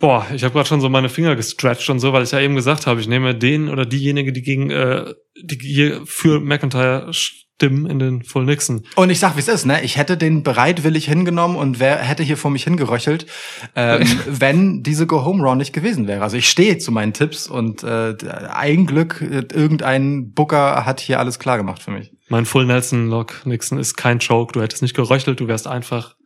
Boah, ich habe gerade schon so meine Finger gestretched und so, weil ich ja eben gesagt habe, ich nehme den oder diejenige, die gegen äh, die hier für McIntyre stimmen in den Full Nixon. Und ich sag, wie es ist, ne? Ich hätte den bereitwillig hingenommen und wer hätte hier vor mich hingeröchelt, ähm, wenn diese Go Home Run nicht gewesen wäre. Also ich stehe zu meinen Tipps und äh, ein Glück, irgendein Booker hat hier alles klar gemacht für mich. Mein Full Nelson Lock Nixon ist kein Joke. Du hättest nicht geröchelt, du wärst einfach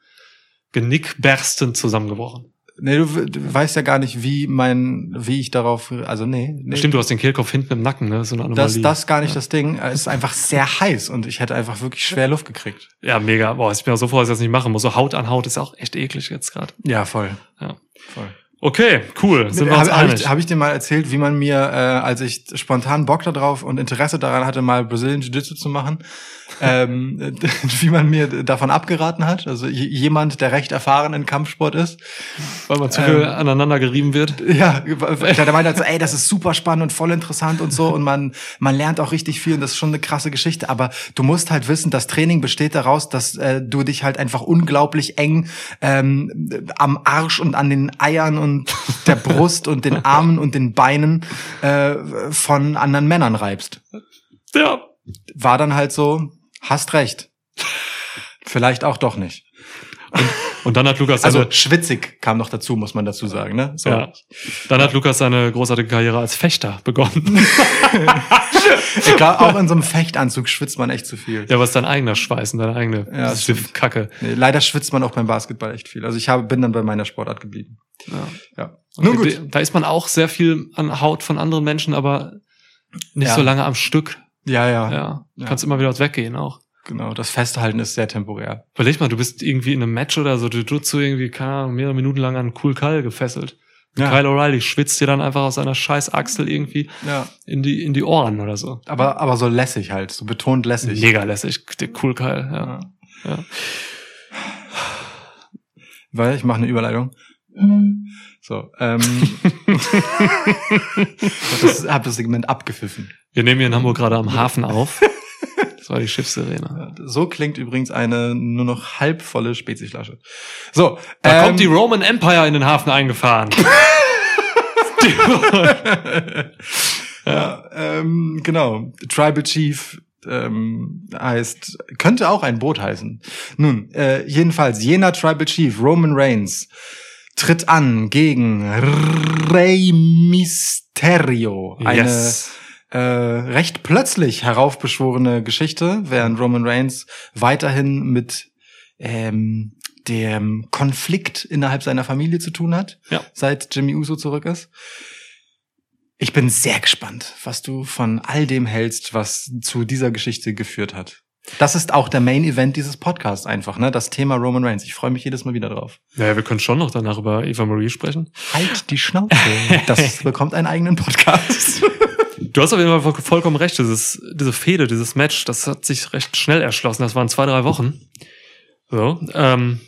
genickberstend zusammengebrochen. Nee, du, du weißt ja gar nicht, wie mein, wie ich darauf, also nee, nee. Stimmt, du hast den Kehlkopf hinten im Nacken, ne? So eine Anomalie. Das, das gar nicht das Ding. Es ist einfach sehr heiß und ich hätte einfach wirklich schwer Luft gekriegt. ja, mega. Boah, ich bin auch so froh, dass ich das nicht machen muss. So Haut an Haut ist auch echt eklig jetzt gerade. Ja, voll. Ja. Okay, cool. Sind wir uns Habe hab ich, hab ich dir mal erzählt, wie man mir, äh, als ich spontan Bock darauf und Interesse daran hatte, mal Brazilian Jiu-Jitsu zu machen, ähm, wie man mir davon abgeraten hat? Also jemand, der recht erfahren in Kampfsport ist. Weil man zu viel ähm, aneinander gerieben wird. Ja, der meinte halt so, ey, das ist super spannend und voll interessant und so und man, man lernt auch richtig viel und das ist schon eine krasse Geschichte, aber du musst halt wissen, das Training besteht daraus, dass äh, du dich halt einfach unglaublich eng ähm, am Arsch und an den Eiern und der Brust und den Armen und den Beinen äh, von anderen Männern reibst. Ja. War dann halt so, hast recht. Vielleicht auch doch nicht. Und dann hat Lukas seine, Also schwitzig kam noch dazu, muss man dazu sagen, ne? So. ja, dann hat Lukas seine großartige Karriere als Fechter begonnen. Ich glaube, auch in so einem Fechtanzug schwitzt man echt zu viel. ja, was dein eigener Schweiß und deine eigene Ja, das. Kacke. Nee, leider schwitzt man auch beim Basketball echt viel. Also ich habe, bin dann bei meiner Sportart geblieben. Ja. Ja. Okay, Nun gut. Da ist man auch sehr viel an Haut von anderen Menschen, aber nicht Ja. so lange am Stück. Ja, ja, Ja, du Ja. kannst immer wieder weggehen auch. Genau. Das Festhalten ist sehr temporär. Überleg mal, du bist irgendwie in einem Match oder so, du Jutsu irgendwie, keine Ahnung, mehrere Minuten lang an Cool Kyle gefesselt. Ja. Kyle O'Reilly schwitzt dir dann einfach aus seiner scheiß Achsel irgendwie Ja. in die, in die Ohren oder so. Aber, aber so lässig halt, so betont lässig. Mega lässig, der Cool Kyle, ja. Ja. ja. Weil ich mache eine Überleitung. So, ähm, ich habe das Segment abgepfiffen. Wir nehmen hier in Hamburg gerade am Hafen auf. Das war die Schiffssirene. So klingt übrigens eine nur noch halbvolle Speziflasche. So, Da ähm, kommt die Roman Empire in den Hafen eingefahren. Ja, ähm, genau. Tribal Chief ähm, heißt, könnte auch ein Boot heißen. Nun, äh, jedenfalls, jener Tribal Chief, Roman Reigns, tritt an gegen Rey Mysterio. Eine yes. Äh, recht plötzlich heraufbeschworene Geschichte, während Roman Reigns weiterhin mit ähm, dem Konflikt innerhalb seiner Familie zu tun hat, Ja. seit Jimmy Uso zurück ist. Ich bin sehr gespannt, was du von all dem hältst, was zu dieser Geschichte geführt hat. Das ist auch der Main Event dieses Podcasts einfach, ne? Das Thema Roman Reigns. Ich freue mich jedes Mal wieder drauf. Naja, wir können schon noch danach über Eva Marie sprechen. Halt die Schnauze. Das bekommt einen eigenen Podcast. Du hast auf jeden Fall voll- vollkommen recht. Dieses, diese Fehde, dieses Match, das hat sich recht schnell erschlossen. Das waren zwei, drei Wochen. So. Ähm,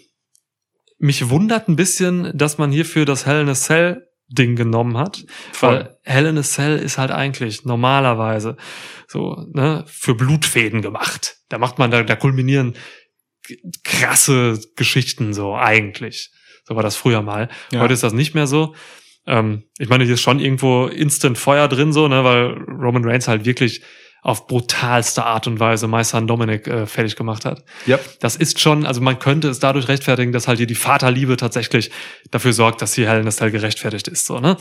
mich wundert ein bisschen, dass man hierfür das Hell in a Cell Ding genommen hat. Voll. Weil Hell in a Cell ist halt eigentlich normalerweise so, ne, für Blutfäden gemacht. Da macht man, da, da kulminieren krasse Geschichten so eigentlich. So war das früher mal. Ja. Heute ist das nicht mehr so. Ähm, ich meine, hier ist schon irgendwo Instant Feuer drin, so, ne, weil Roman Reigns halt wirklich auf brutalste Art und Weise Meister Dominic äh, fertig gemacht hat. Ja. Das ist schon, also man könnte es dadurch rechtfertigen, dass halt hier die Vaterliebe tatsächlich dafür sorgt, dass hier Hell in a Cell gerechtfertigt ist, so, ne?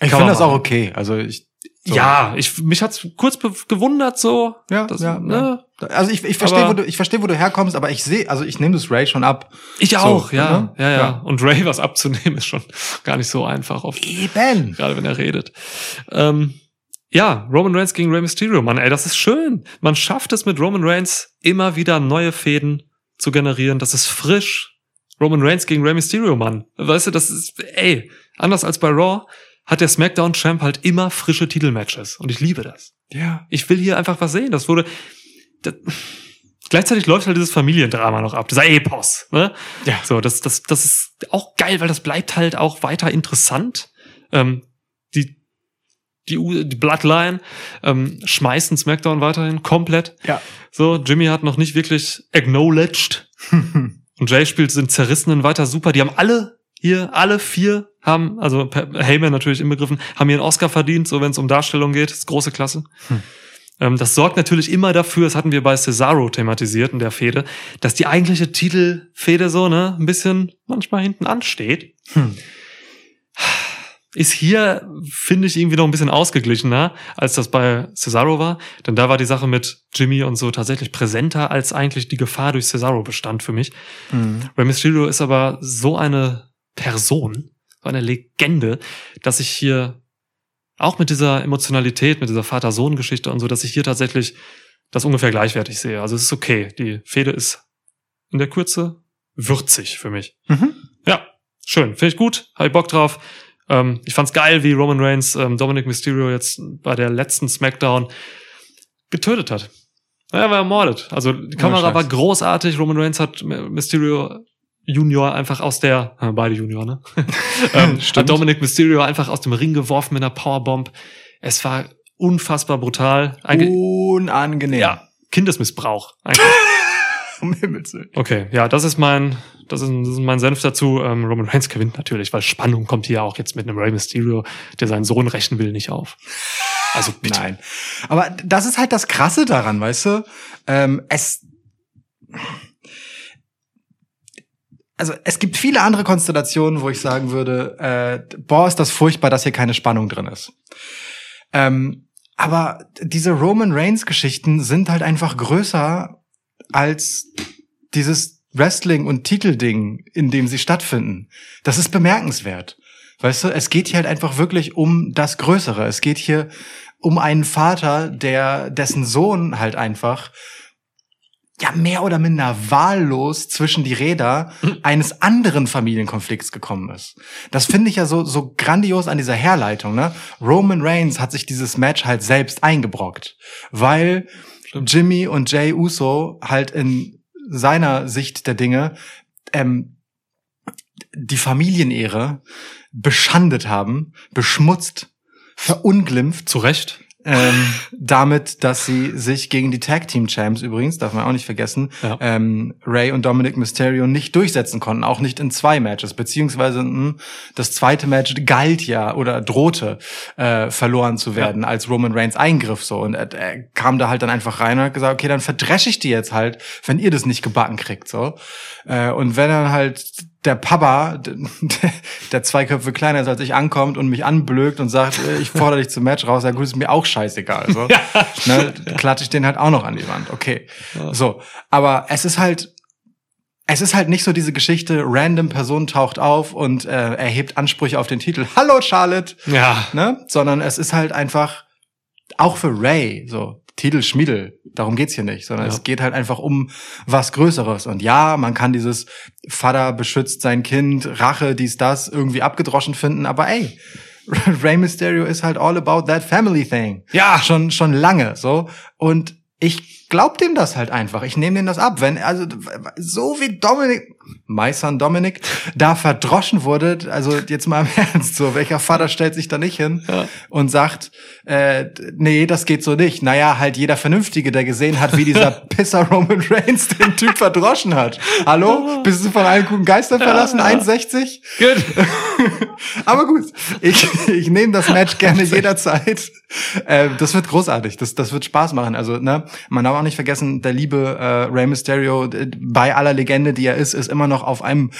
Ich finde das auch okay. Also ich. so. Ja, ich, mich hat's kurz gewundert, so. Ja, das, ja, ne? ja. Also ich, ich verstehe, wo du, ich verstehe, wo du herkommst, aber ich sehe, also ich nehme das Ray schon ab. Ich So, auch, ja, ne? ja, ja, Ja. Und Ray was abzunehmen ist schon gar nicht so einfach oft. Eben. gerade wenn er redet. Ähm, ja, Roman Reigns gegen Rey Mysterio, Mann, ey, das ist schön. Man schafft es mit Roman Reigns immer wieder neue Fäden zu generieren. Das ist frisch. Roman Reigns gegen Rey Mysterio, Mann. Weißt du, das ist, ey, anders als bei Raw hat der SmackDown Champ halt immer frische Titelmatches. Und ich liebe das. Ja. Ich will hier einfach was sehen. Das wurde, das, gleichzeitig läuft halt dieses Familiendrama noch ab, dieser Epos, ne? Ja. So, das, das, das ist auch geil, weil das bleibt halt auch weiter interessant. Ähm, die, U- die Bloodline ähm, schmeißen SmackDown weiterhin komplett. Ja. So, Jimmy hat noch nicht wirklich acknowledged. Und Jay spielt den Zerrissenen weiter super. Die haben alle hier, alle vier haben, also Heyman natürlich inbegriffen, haben hier einen Oscar verdient, so wenn es um Darstellung geht. Das ist große Klasse. Hm. Ähm, das sorgt natürlich immer dafür, das hatten wir bei Cesaro thematisiert in der Fehde, dass die eigentliche Titelfehde so, ne, ein bisschen manchmal hinten ansteht. Hm. Ist hier, finde ich, irgendwie noch ein bisschen ausgeglichener, als das bei Cesaro war. Denn da war die Sache mit Jimmy und so tatsächlich präsenter, als eigentlich die Gefahr durch Cesaro bestand für mich. Mhm. Rey Mysterio ist aber so eine Person, so eine Legende, dass ich hier auch mit dieser Emotionalität, mit dieser Vater-Sohn-Geschichte und so, dass ich hier tatsächlich das ungefähr gleichwertig sehe. Also es ist okay. Die Fehde ist in der Kürze würzig für mich. Mhm. Ja, schön. Finde ich gut. Habe ich Bock drauf. Ähm, ich fand's geil, wie Roman Reigns ähm, Dominic Mysterio jetzt bei der letzten Smackdown getötet hat. Er war ermordet. Also die Kamera Scheiß. war großartig. Roman Reigns hat Mysterio Junior einfach aus der, äh, beide Junior, ne? ähm, hat Dominic Mysterio einfach aus dem Ring geworfen mit einer Powerbomb. Es war unfassbar brutal. Eigentlich, Unangenehm. ja, Kindesmissbrauch. Eigentlich. Um Himmels Willen. Okay, ja, das ist mein, das ist, das ist mein Senf dazu. Ähm, Roman Reigns gewinnt natürlich, weil Spannung kommt hier auch jetzt mit einem Rey Mysterio, der seinen Sohn rächen will, nicht auf. Also bitte. Nein. Aber das ist halt das Krasse daran, weißt du? Ähm, es. Also es gibt viele andere Konstellationen, wo ich sagen würde, äh, boah, ist das furchtbar, dass hier keine Spannung drin ist. Ähm, aber diese Roman Reigns Geschichten sind halt einfach größer als dieses Wrestling und Titelding, in dem sie stattfinden. Das ist bemerkenswert. Weißt du, es geht hier halt einfach wirklich um das Größere. Es geht hier um einen Vater, der, dessen Sohn halt einfach ja mehr oder minder wahllos zwischen die Räder eines anderen Familienkonflikts gekommen ist. Das finde ich ja so, so grandios an dieser Herleitung, ne? Roman Reigns hat sich dieses Match halt selbst eingebrockt, weil Jimmy und Jay Uso halt in seiner Sicht der Dinge ähm, die Familienehre beschandet haben, beschmutzt, verunglimpft Zu Recht. Ähm, damit, dass sie sich gegen die Tag Team Champs übrigens, darf man auch nicht vergessen, Ja. ähm, Ray und Dominic Mysterio nicht durchsetzen konnten, auch nicht in zwei Matches, beziehungsweise mh, das zweite Match galt ja oder drohte äh, verloren zu werden, als Roman Reigns eingriff so. Und er, er kam da halt dann einfach rein und hat gesagt, okay, dann verdresche ich die jetzt halt, wenn ihr das nicht gebacken kriegt so. Äh, und wenn dann halt der Papa, der zwei Köpfe kleiner ist als ich, ankommt und mich anblökt und sagt, äh, ich fordere dich zum Match raus, ja gut, ist mir auch scheißegal. So. ne, klatsche ich den halt auch noch an die Wand. Okay. So. Aber es ist halt, es ist halt nicht so diese Geschichte, random Person taucht auf und äh, erhebt Ansprüche auf den Titel. Hallo Charlotte, Ja. ne? Sondern es ist halt einfach auch für Ray so Titel Schmiedel. Darum geht's hier nicht, sondern Ja. es geht halt einfach um was Größeres. Und ja, man kann dieses Vater beschützt sein Kind, Rache, dies, das irgendwie abgedroschen finden, aber ey, Rey Mysterio ist halt all about that family thing. Ja. Schon, schon lange, so. Und ich glaub dem das halt einfach. Ich nehme dem das ab. Wenn, also, so wie Dominik, my son Dominik, da verdroschen wurde, also jetzt mal im Ernst, so, welcher Vater stellt sich da nicht hin Ja. und sagt, äh, nee, das geht so nicht. Naja, halt jeder Vernünftige, der gesehen hat, wie dieser Pisser Roman Reigns den Typ verdroschen hat. Hallo? Bist du von allen guten Geistern verlassen? 1,60? Gut. Aber gut, ich, ich nehme das Match gerne jederzeit. Äh, das wird großartig, das, das wird Spaß machen. Also, ne, man darf auch nicht vergessen, der liebe äh, Rey Mysterio, bei aller Legende, die er ist, ist immer noch auf einem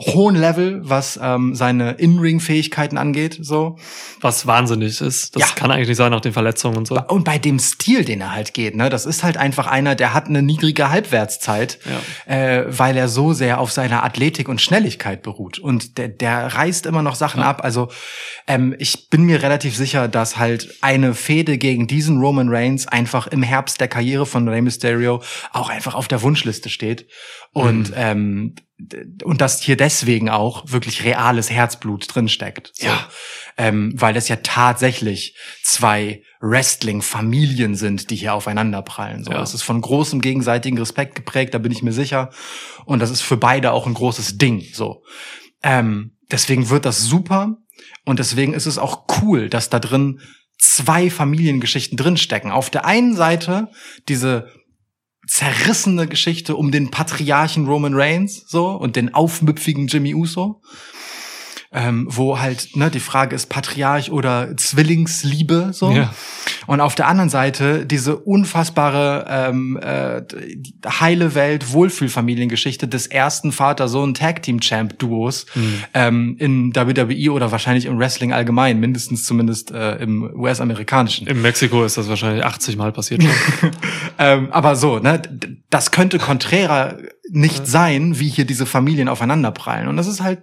hohen Level, was ähm, seine In-Ring-Fähigkeiten angeht. So Was wahnsinnig ist. Das Ja. kann eigentlich nicht sein nach den Verletzungen und so. und bei dem Stil, den er halt geht, ne, das ist halt einfach einer, der hat eine niedrige Halbwertszeit, äh, weil er so sehr auf seiner Athletik und Schnelligkeit beruht. Und der, der reißt immer noch Sachen ab. Also ähm, ich bin mir relativ sicher, dass halt eine Fehde gegen diesen Roman Reigns einfach im Herbst der Karriere von Rey Mysterio auch einfach auf der Wunschliste steht. Und ähm, d- und dass hier deswegen auch wirklich reales Herzblut drinsteckt. So. Ja. Ähm, weil das ja tatsächlich zwei Wrestling-Familien sind, die hier aufeinander prallen. So. Ja. Es ist von großem gegenseitigen Respekt geprägt, da bin ich mir sicher. Und das ist für beide auch ein großes Ding. So. Ähm, deswegen wird das super. Und deswegen ist es auch cool, dass da drin zwei Familiengeschichten drinstecken. Auf der einen Seite diese zerrissene Geschichte um den Patriarchen Roman Reigns so und den aufmüpfigen Jimmy Uso, ähm, wo halt ne die Frage ist Patriarch oder Zwillingsliebe so. Ja. Und auf der anderen Seite diese unfassbare ähm, äh, heile Welt Wohlfühlfamiliengeschichte des ersten Vater-Sohn Tag Team Champ Duos ähm, in WWE oder wahrscheinlich im Wrestling allgemein, mindestens zumindest äh, im US-amerikanischen. In Mexiko ist das wahrscheinlich 80 Mal passiert. schon. Ähm, aber so, ne, das könnte konträrer nicht sein, wie hier diese Familien aufeinanderprallen. Und das ist halt,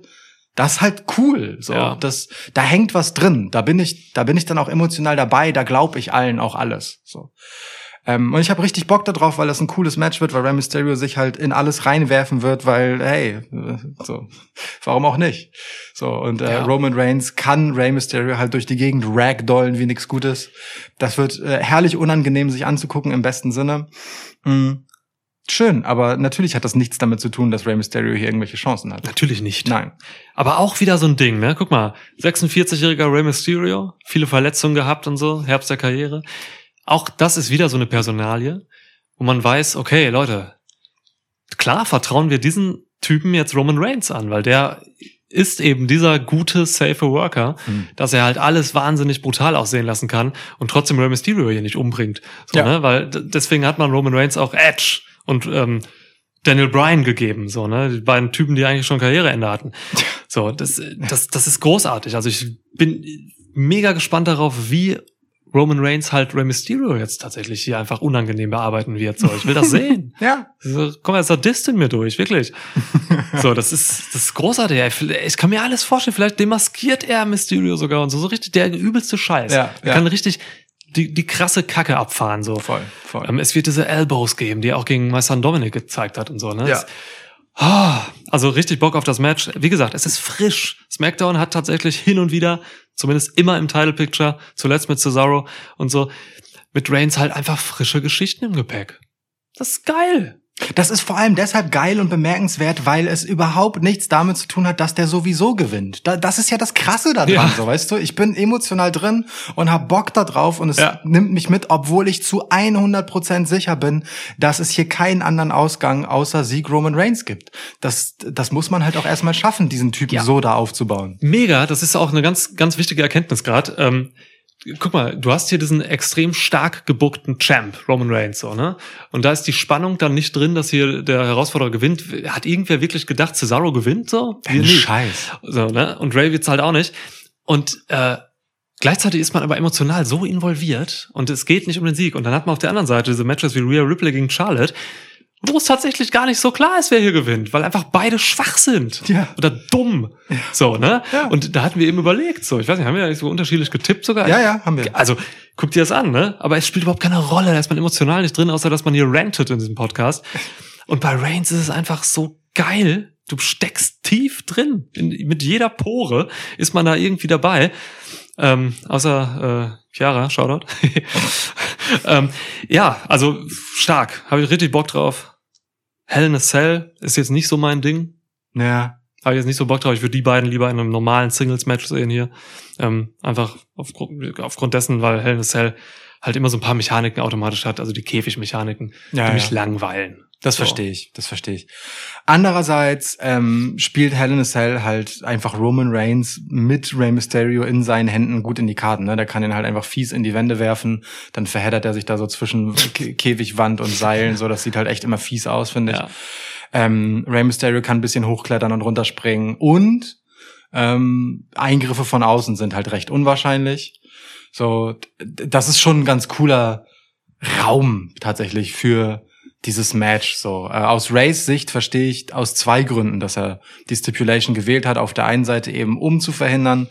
das ist halt cool. So, Ja. das, da hängt was drin. Da bin ich, da bin ich dann auch emotional dabei. Da glaube ich allen auch alles. So. Ähm, und ich habe richtig Bock darauf, weil das ein cooles Match wird, weil Rey Mysterio sich halt in alles reinwerfen wird, weil, hey, so, warum auch nicht? So, und äh, Ja. Roman Reigns kann Rey Mysterio halt durch die Gegend ragdollen wie nix Gutes. Das wird äh, herrlich unangenehm, sich anzugucken im besten Sinne. Mm. Schön, aber natürlich hat das nichts damit zu tun, dass Rey Mysterio hier irgendwelche Chancen hat. Natürlich nicht. Nein. Aber auch wieder so ein Ding, ne? Guck mal, 46-jähriger Rey Mysterio, viele Verletzungen gehabt und so, Herbst der Karriere. Auch das ist wieder so eine Personalie, wo man weiß, okay, Leute, klar vertrauen wir diesen Typen jetzt Roman Reigns an, weil der ist eben dieser gute, safe Worker, Hm. dass er halt alles wahnsinnig brutal aussehen lassen kann und trotzdem Rey Mysterio hier nicht umbringt. So, Ja. ne? Weil deswegen hat man Roman Reigns auch Edge und ähm, Daniel Bryan gegeben, so, ne? Die beiden Typen, die eigentlich schon Karriereende hatten. So, das, das, das ist großartig. Also ich bin mega gespannt darauf, wie Roman Reigns halt Rey Mysterio jetzt tatsächlich hier einfach unangenehm bearbeiten wird. So, ich will das sehen. Ja. So, komm, jetzt Sadist in mir durch, wirklich. So, das ist, das ist großartig. Ich kann mir alles vorstellen. Vielleicht demaskiert er Mysterio sogar und so. So richtig der übelste Scheiß. Ja, er ja. kann richtig die, die krasse Kacke abfahren, so. Voll, voll. Ähm, es wird diese Elbows geben, die er auch gegen Meister Dominic gezeigt hat und so, ne? Ja. Ah, also richtig Bock auf das Match. Wie gesagt, es ist frisch. SmackDown hat tatsächlich hin und wieder, zumindest immer im Title Picture, zuletzt mit Cesaro und so, mit Reigns halt einfach frische Geschichten im Gepäck. Das ist geil. Das ist vor allem deshalb geil und bemerkenswert, weil es überhaupt nichts damit zu tun hat, dass der sowieso gewinnt. Da, das ist ja das Krasse daran, Ja. so weißt du. Ich bin emotional drin und hab Bock da drauf und es Ja. nimmt mich mit, obwohl ich zu 100% sicher bin, dass es hier keinen anderen Ausgang außer Sieg Roman Reigns gibt. Das, das muss man halt auch erstmal schaffen, diesen Typen Ja. so da aufzubauen. Mega, das ist auch eine ganz, ganz wichtige Erkenntnis gerade. Ähm, guck mal, du hast hier diesen extrem stark gebuckten Champ, Roman Reigns, so, ne? Und da ist die Spannung dann nicht drin, dass hier der Herausforderer gewinnt. Hat irgendwer wirklich gedacht, Cesaro gewinnt so? Wir nicht. Scheiß. So, ne? Und Ray wird's halt auch nicht. Und äh, gleichzeitig ist man aber emotional so involviert und es geht nicht um den Sieg. Und dann hat man auf der anderen Seite diese Matches wie Rhea Ripley gegen Charlotte, wo es tatsächlich gar nicht so klar ist, wer hier gewinnt, weil einfach beide schwach sind. Ja. Oder dumm. So, ne? Ja. Und da hatten wir eben überlegt, so, ich weiß nicht, haben wir eigentlich so unterschiedlich getippt sogar? Ja, ja, haben wir. Also, guck dir das an, ne? Aber es spielt überhaupt keine Rolle, da ist man emotional nicht drin, außer dass man hier rantet in diesem Podcast. Und bei Reigns ist es einfach so geil. Du steckst tief drin. In, mit jeder Pore ist man da irgendwie dabei. Ähm, außer äh, Chiara, Shoutout. ähm, ja, also stark. Habe ich richtig Bock drauf. Hell in a Cell ist jetzt nicht so mein Ding. Ja. Habe ich jetzt nicht so Bock drauf. Ich würde die beiden lieber in einem normalen Singles-Match sehen hier. Ähm, einfach aufgrund, aufgrund dessen, weil Hell in a Cell halt immer so ein paar Mechaniken automatisch hat, also die Käfigmechaniken, Ja, die mich ja. langweilen. Das So. verstehe ich, das verstehe ich. Andererseits ähm, spielt Hell in a Cell halt einfach Roman Reigns mit Rey Mysterio in seinen Händen gut in die Karten. Ne? Der kann ihn halt einfach fies in die Wände werfen, dann verheddert er sich da so zwischen Kä Käfigwand und Seilen, so das sieht halt echt immer fies aus, finde ich. Ja. Ähm, Rey Mysterio kann ein bisschen hochklettern und runterspringen und ähm, Eingriffe von außen sind halt recht unwahrscheinlich. So, das ist schon ein ganz cooler Raum tatsächlich für dieses Match. So äh, aus Rays Sicht verstehe ich aus zwei Gründen, dass er die Stipulation gewählt hat. Auf der einen Seite eben, um zu verhindern,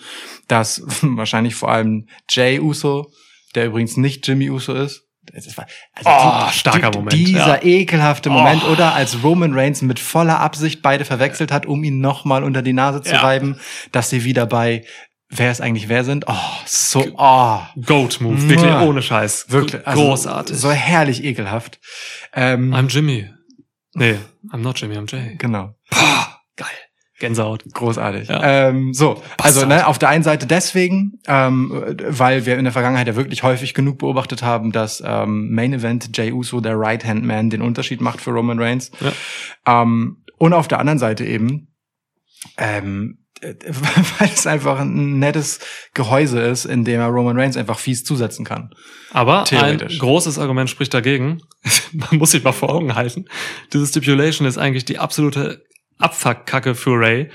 dass wahrscheinlich vor allem Jay Uso, der übrigens nicht Jimmy Uso ist. Also Oh, starker Moment, Dieser ja. ekelhafte Moment, Oh. oder als Roman Reigns mit voller Absicht beide verwechselt hat, um ihn nochmal unter die Nase zu Ja. reiben, dass sie wieder bei wer es eigentlich wer sind. Oh, so, oh. Goat-Move, wirklich Mua. ohne Scheiß. Wirklich, also Großartig. So herrlich ekelhaft. Ähm, I'm Jimmy. Nee, I'm not Jimmy, I'm Jay. genau. Pah, geil. Gänsehaut. Großartig. Ja. Ähm, so, also ne, auf der einen Seite deswegen, ähm, weil wir in der Vergangenheit ja wirklich häufig genug beobachtet haben, dass ähm, Main Event Jay Uso, der Right Hand Man, den Unterschied macht für Roman Reigns. Ja. Ähm, und auf der anderen Seite eben, ähm, äh, weil es einfach ein nettes Gehäuse ist, in dem er Roman Reigns einfach fies zusetzen kann. Aber ein großes Argument spricht dagegen. Man muss sich mal vor Augen halten. Diese Stipulation ist eigentlich die absolute Abfuck-Kacke für Ray.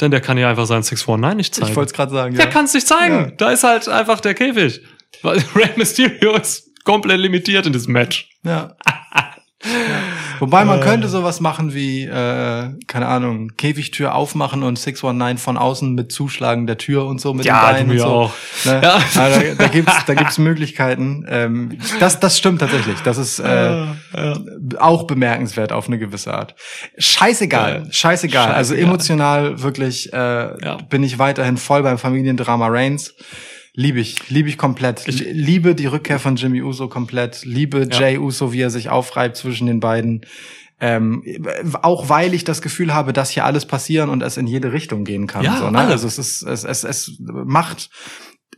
Denn der kann ja einfach seinen 619 nicht zeigen. Ich wollte es gerade sagen. Der kann es nicht zeigen. Ja. Da ist halt einfach der Käfig. Weil Ray Mysterio ist komplett limitiert in diesem Match. Ja. Ja. Wobei man Äh. könnte sowas machen wie, äh, keine Ahnung, Käfigtür aufmachen und 619 von außen mit Zuschlagen der Tür und so mit Ja, den Beinen ja so. auch. Ne? Ja. Also da, da gibt's da gibt's Möglichkeiten. Ähm, das, das stimmt tatsächlich. Das ist äh, auch bemerkenswert auf eine gewisse Art. Scheißegal, Ja. scheißegal. Also Scheißegal. emotional wirklich äh, Ja. bin ich weiterhin voll beim Familiendrama Reigns. Liebe ich, liebe ich komplett. Ich- liebe die Rückkehr von Jimmy Uso komplett. Liebe Ja. Jay Uso, wie er sich aufreibt zwischen den beiden. Ähm, auch weil ich das Gefühl habe, dass hier alles passieren und es in jede Richtung gehen kann. Ja, so, ne? alles. Also es ist, es, es, es macht.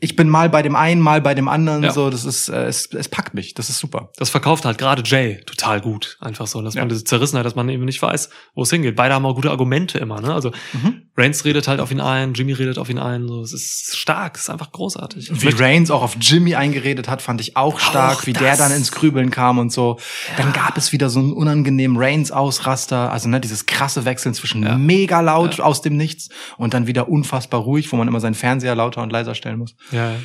Ich bin mal bei dem einen, mal bei dem anderen. Ja. So, das ist, äh, es, es packt mich. Das ist super. Das verkauft halt gerade Jay total gut. Einfach so, dass Ja. man diese Zerrissenheit, dass man eben nicht weiß, wo es hingeht. Beide haben auch gute Argumente immer, ne? Also Mhm. Reigns redet halt auf ihn ein, Jimmy redet auf ihn ein. So, es ist stark, es ist einfach großartig. Ich Wie Reigns auch auf Jimmy eingeredet hat, fand ich auch stark, Auch wie der dann ins Grübeln kam und so. Dann gab es wieder so einen unangenehmen Reigns-Ausraster, also ne, dieses krasse Wechseln zwischen Ja. mega laut aus dem Nichts und dann wieder unfassbar ruhig, wo man immer seinen Fernseher lauter und leiser stellen muss. ja, ja.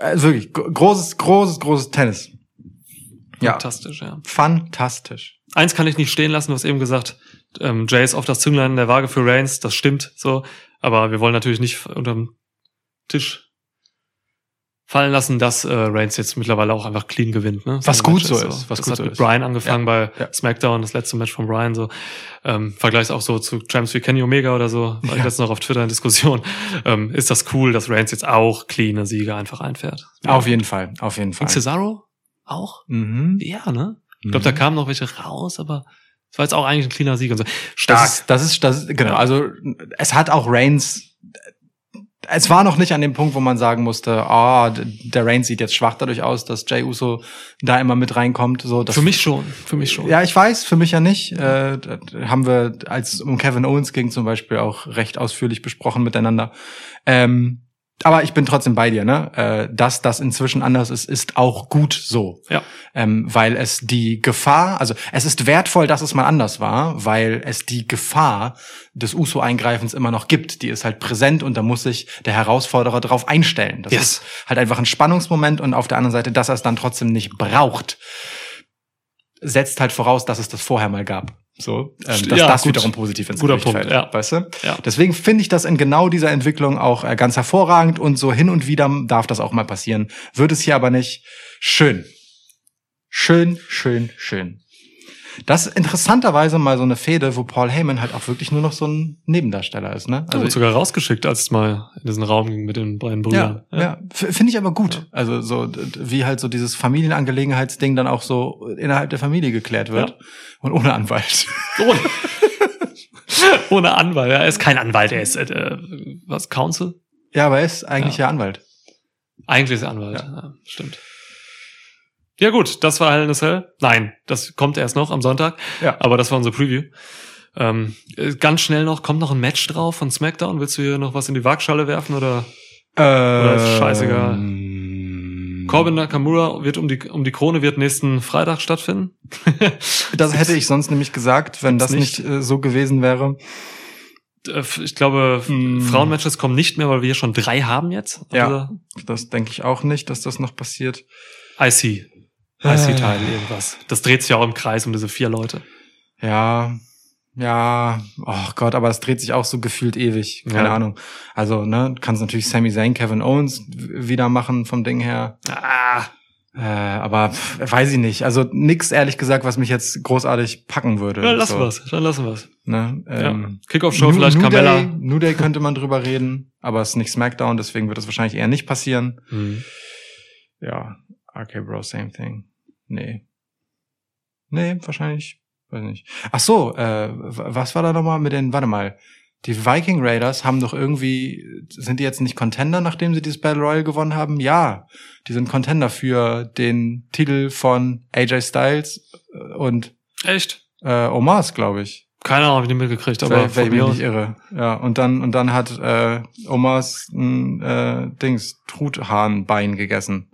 Also wirklich, gro- großes, großes, großes Tennis. Ja, fantastisch, ja. fantastisch. Eins kann ich nicht stehen lassen, du hast eben gesagt, ähm, Jay ist oft das Zünglein in der Waage für Reigns, das stimmt so, aber wir wollen natürlich nicht unterm Tisch fallen lassen, dass äh, Reigns jetzt mittlerweile auch einfach clean gewinnt. Ne? Was gut so ist, was das gut hat so mit ist. Brian angefangen bei ja. SmackDown, das letzte Match von Brian so. Ähm, Vergleichs auch so zu Champs wie Kenny Omega oder so, war ich Ja. letztens noch auf Twitter in Diskussion. Ähm, ist das cool, dass Reigns jetzt auch cleane Siege einfach einfährt? Auf jeden Fall, auf jeden Fall. Und Cesaro? Auch? Mhm. Ja, ne? Ich glaube, da kamen noch welche raus, aber es war jetzt auch eigentlich ein cleaner Sieg und so. Das ist, das ist, das ist, genau. Also, es hat auch Reigns, es war noch nicht an dem Punkt, wo man sagen musste, ah, d- der Reigns sieht jetzt schwach dadurch aus, dass Jay Uso da immer mit reinkommt, so. Das, für mich schon, für mich schon. Ja, ich weiß, für mich ja nicht. Äh, haben wir, als es um Kevin Owens ging zum Beispiel, auch recht ausführlich besprochen miteinander. Ähm, aber ich bin trotzdem bei dir, ne? Äh, dass das inzwischen anders ist, ist auch gut so. Ja. Ähm, weil es die Gefahr, also es ist wertvoll, dass es mal anders war, weil es die Gefahr des USO-Eingreifens immer noch gibt. Die ist halt präsent und da muss sich der Herausforderer darauf einstellen. Das Yes. ist halt einfach ein Spannungsmoment und auf der anderen Seite, dass er es dann trotzdem nicht braucht setzt halt voraus, dass es das vorher mal gab. So, ähm, dass Ja, das gut. wiederum positiv ins Guter Gewicht Punkt, fällt, ja. weißt du? Ja. Deswegen finde ich das in genau dieser Entwicklung auch äh, ganz hervorragend und so hin und wieder darf das auch mal passieren. Wird es hier aber nicht. Schön. Schön, schön, schön. Das ist interessanterweise mal so eine Fehde, wo Paul Heyman halt auch wirklich nur noch so ein Nebendarsteller ist, ne? Also sogar rausgeschickt, als es mal in diesen Raum ging mit den beiden Ja, Brüdern. ja. F- finde ich aber gut. Also so wie halt so dieses Familienangelegenheitsding dann auch so innerhalb der Familie geklärt wird Ja. und ohne Anwalt. Ohne, ohne Anwalt. Er ist kein Anwalt, er ist äh, was, Counsel? Ja, aber er ist eigentlich Ja. ja, Anwalt. Eigentlich ist er Anwalt. Ja. stimmt. Ja gut, das war Hell in a Cell. Nein, das kommt erst noch am Sonntag. Ja. Aber das war unsere Preview. Ähm, äh, ganz schnell noch, kommt noch ein Match drauf von SmackDown. Willst du hier noch was in die Waagschale werfen oder? Äh, ist scheißegal. ähm, Corbin Nakamura wird um die, um die Krone wird nächsten Freitag stattfinden. Das hätte ich sonst nämlich gesagt, wenn das Gibt's nicht, äh, so gewesen wäre. Äh, Ich glaube, Hm. Frauenmatches kommen nicht mehr, weil wir schon drei haben jetzt. Ja. Also, Das denke ich auch nicht, dass das noch passiert. IC. IC-Teil, irgendwas. Das dreht sich auch im Kreis um diese vier Leute. Ja, ja, oh Gott, aber es dreht sich auch so gefühlt ewig. Keine Ja. Ahnung. Also, ne, kannst natürlich Sami Zayn, Kevin Owens wieder machen vom Ding her. Ah, Äh, aber pff, weiß ich nicht. Also nix, ehrlich gesagt, was mich jetzt großartig packen würde. dann lassen so, wir's. Dann lassen wir's. Ne? Ähm, ja. Kickoff-Show vielleicht New Carmella. Day, New Day könnte man drüber reden, aber es ist nicht SmackDown, deswegen wird das wahrscheinlich eher nicht passieren. Hm. Ja, RK Bro, same thing. Nee. Nee, wahrscheinlich, weiß nicht. Ach so, äh, was war da nochmal mit den, warte mal, die Viking Raiders haben doch irgendwie, sind die jetzt nicht Contender, nachdem sie dieses Battle Royale gewonnen haben? Ja, die sind Contender für den Titel von AJ Styles äh, und Echt? äh, Omars, glaube ich. Keine Ahnung, hab ich nicht mitgekriegt, aber ich aus. nicht irre. Ja, und dann, und dann hat äh, Omars ein äh, Dings, Truthahnbein gegessen.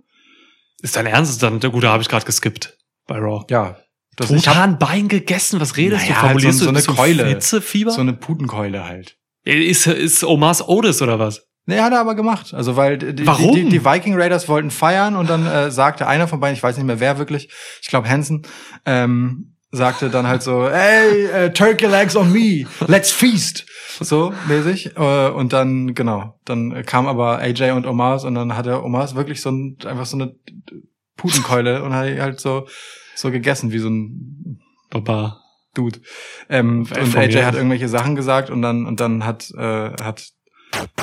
Ist dein Ernst? Dann, gut, da habe ich gerade geskippt bei Raw. Ja. Das, Truthahnbein gegessen? Was redest Naja, du? halt Formulierst so- so du eine Keule. Hitzefieber? so eine Putenkeule halt. ist, ist Omas Otis oder was? Nee, hat er aber gemacht. Also weil die, Warum? Die, die Viking Raiders wollten feiern und dann äh, sagte einer von beiden, ich weiß nicht mehr wer wirklich, ich glaube Hansen, ähm, sagte dann halt so, hey, äh, Turkey Legs on me, let's feast. So mäßig. Äh, und dann, genau, dann kam aber AJ und Omars und dann hatte Omars wirklich so ein, einfach so eine Putenkeule und hat halt so, so gegessen wie so ein Baba. Dude. Ähm, und AJ hat irgendwelche Sachen gesagt und dann und dann hat äh, hat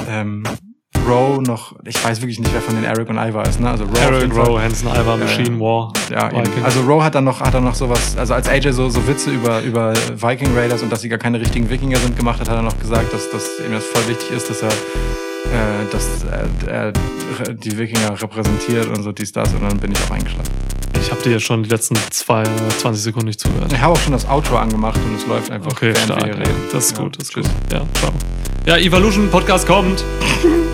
ähm, Rowe noch, ich weiß wirklich nicht, wer von den Eric und Ivar ist, ne? Also Rowe. Eric. Rowe, Hansen, Ivar, Machine, War. Ja, also Rowe hat dann noch hat dann noch sowas, also als AJ so so Witze über über Viking Raiders und dass sie gar keine richtigen Wikinger sind gemacht hat, hat er noch gesagt, dass dass ihm das voll wichtig ist, dass er äh, dass er, die Wikinger repräsentiert und so dies das und dann bin ich auch eingeschlafen. Ich habe dir ja schon die letzten zwei, 20 Sekunden nicht zugehört. Ich habe auch schon das Outro angemacht und es läuft einfach. Okay, stark. Das ist Ja, gut, das ist tschüss. gut. Ja, ciao. Ja, Evolution Podcast kommt.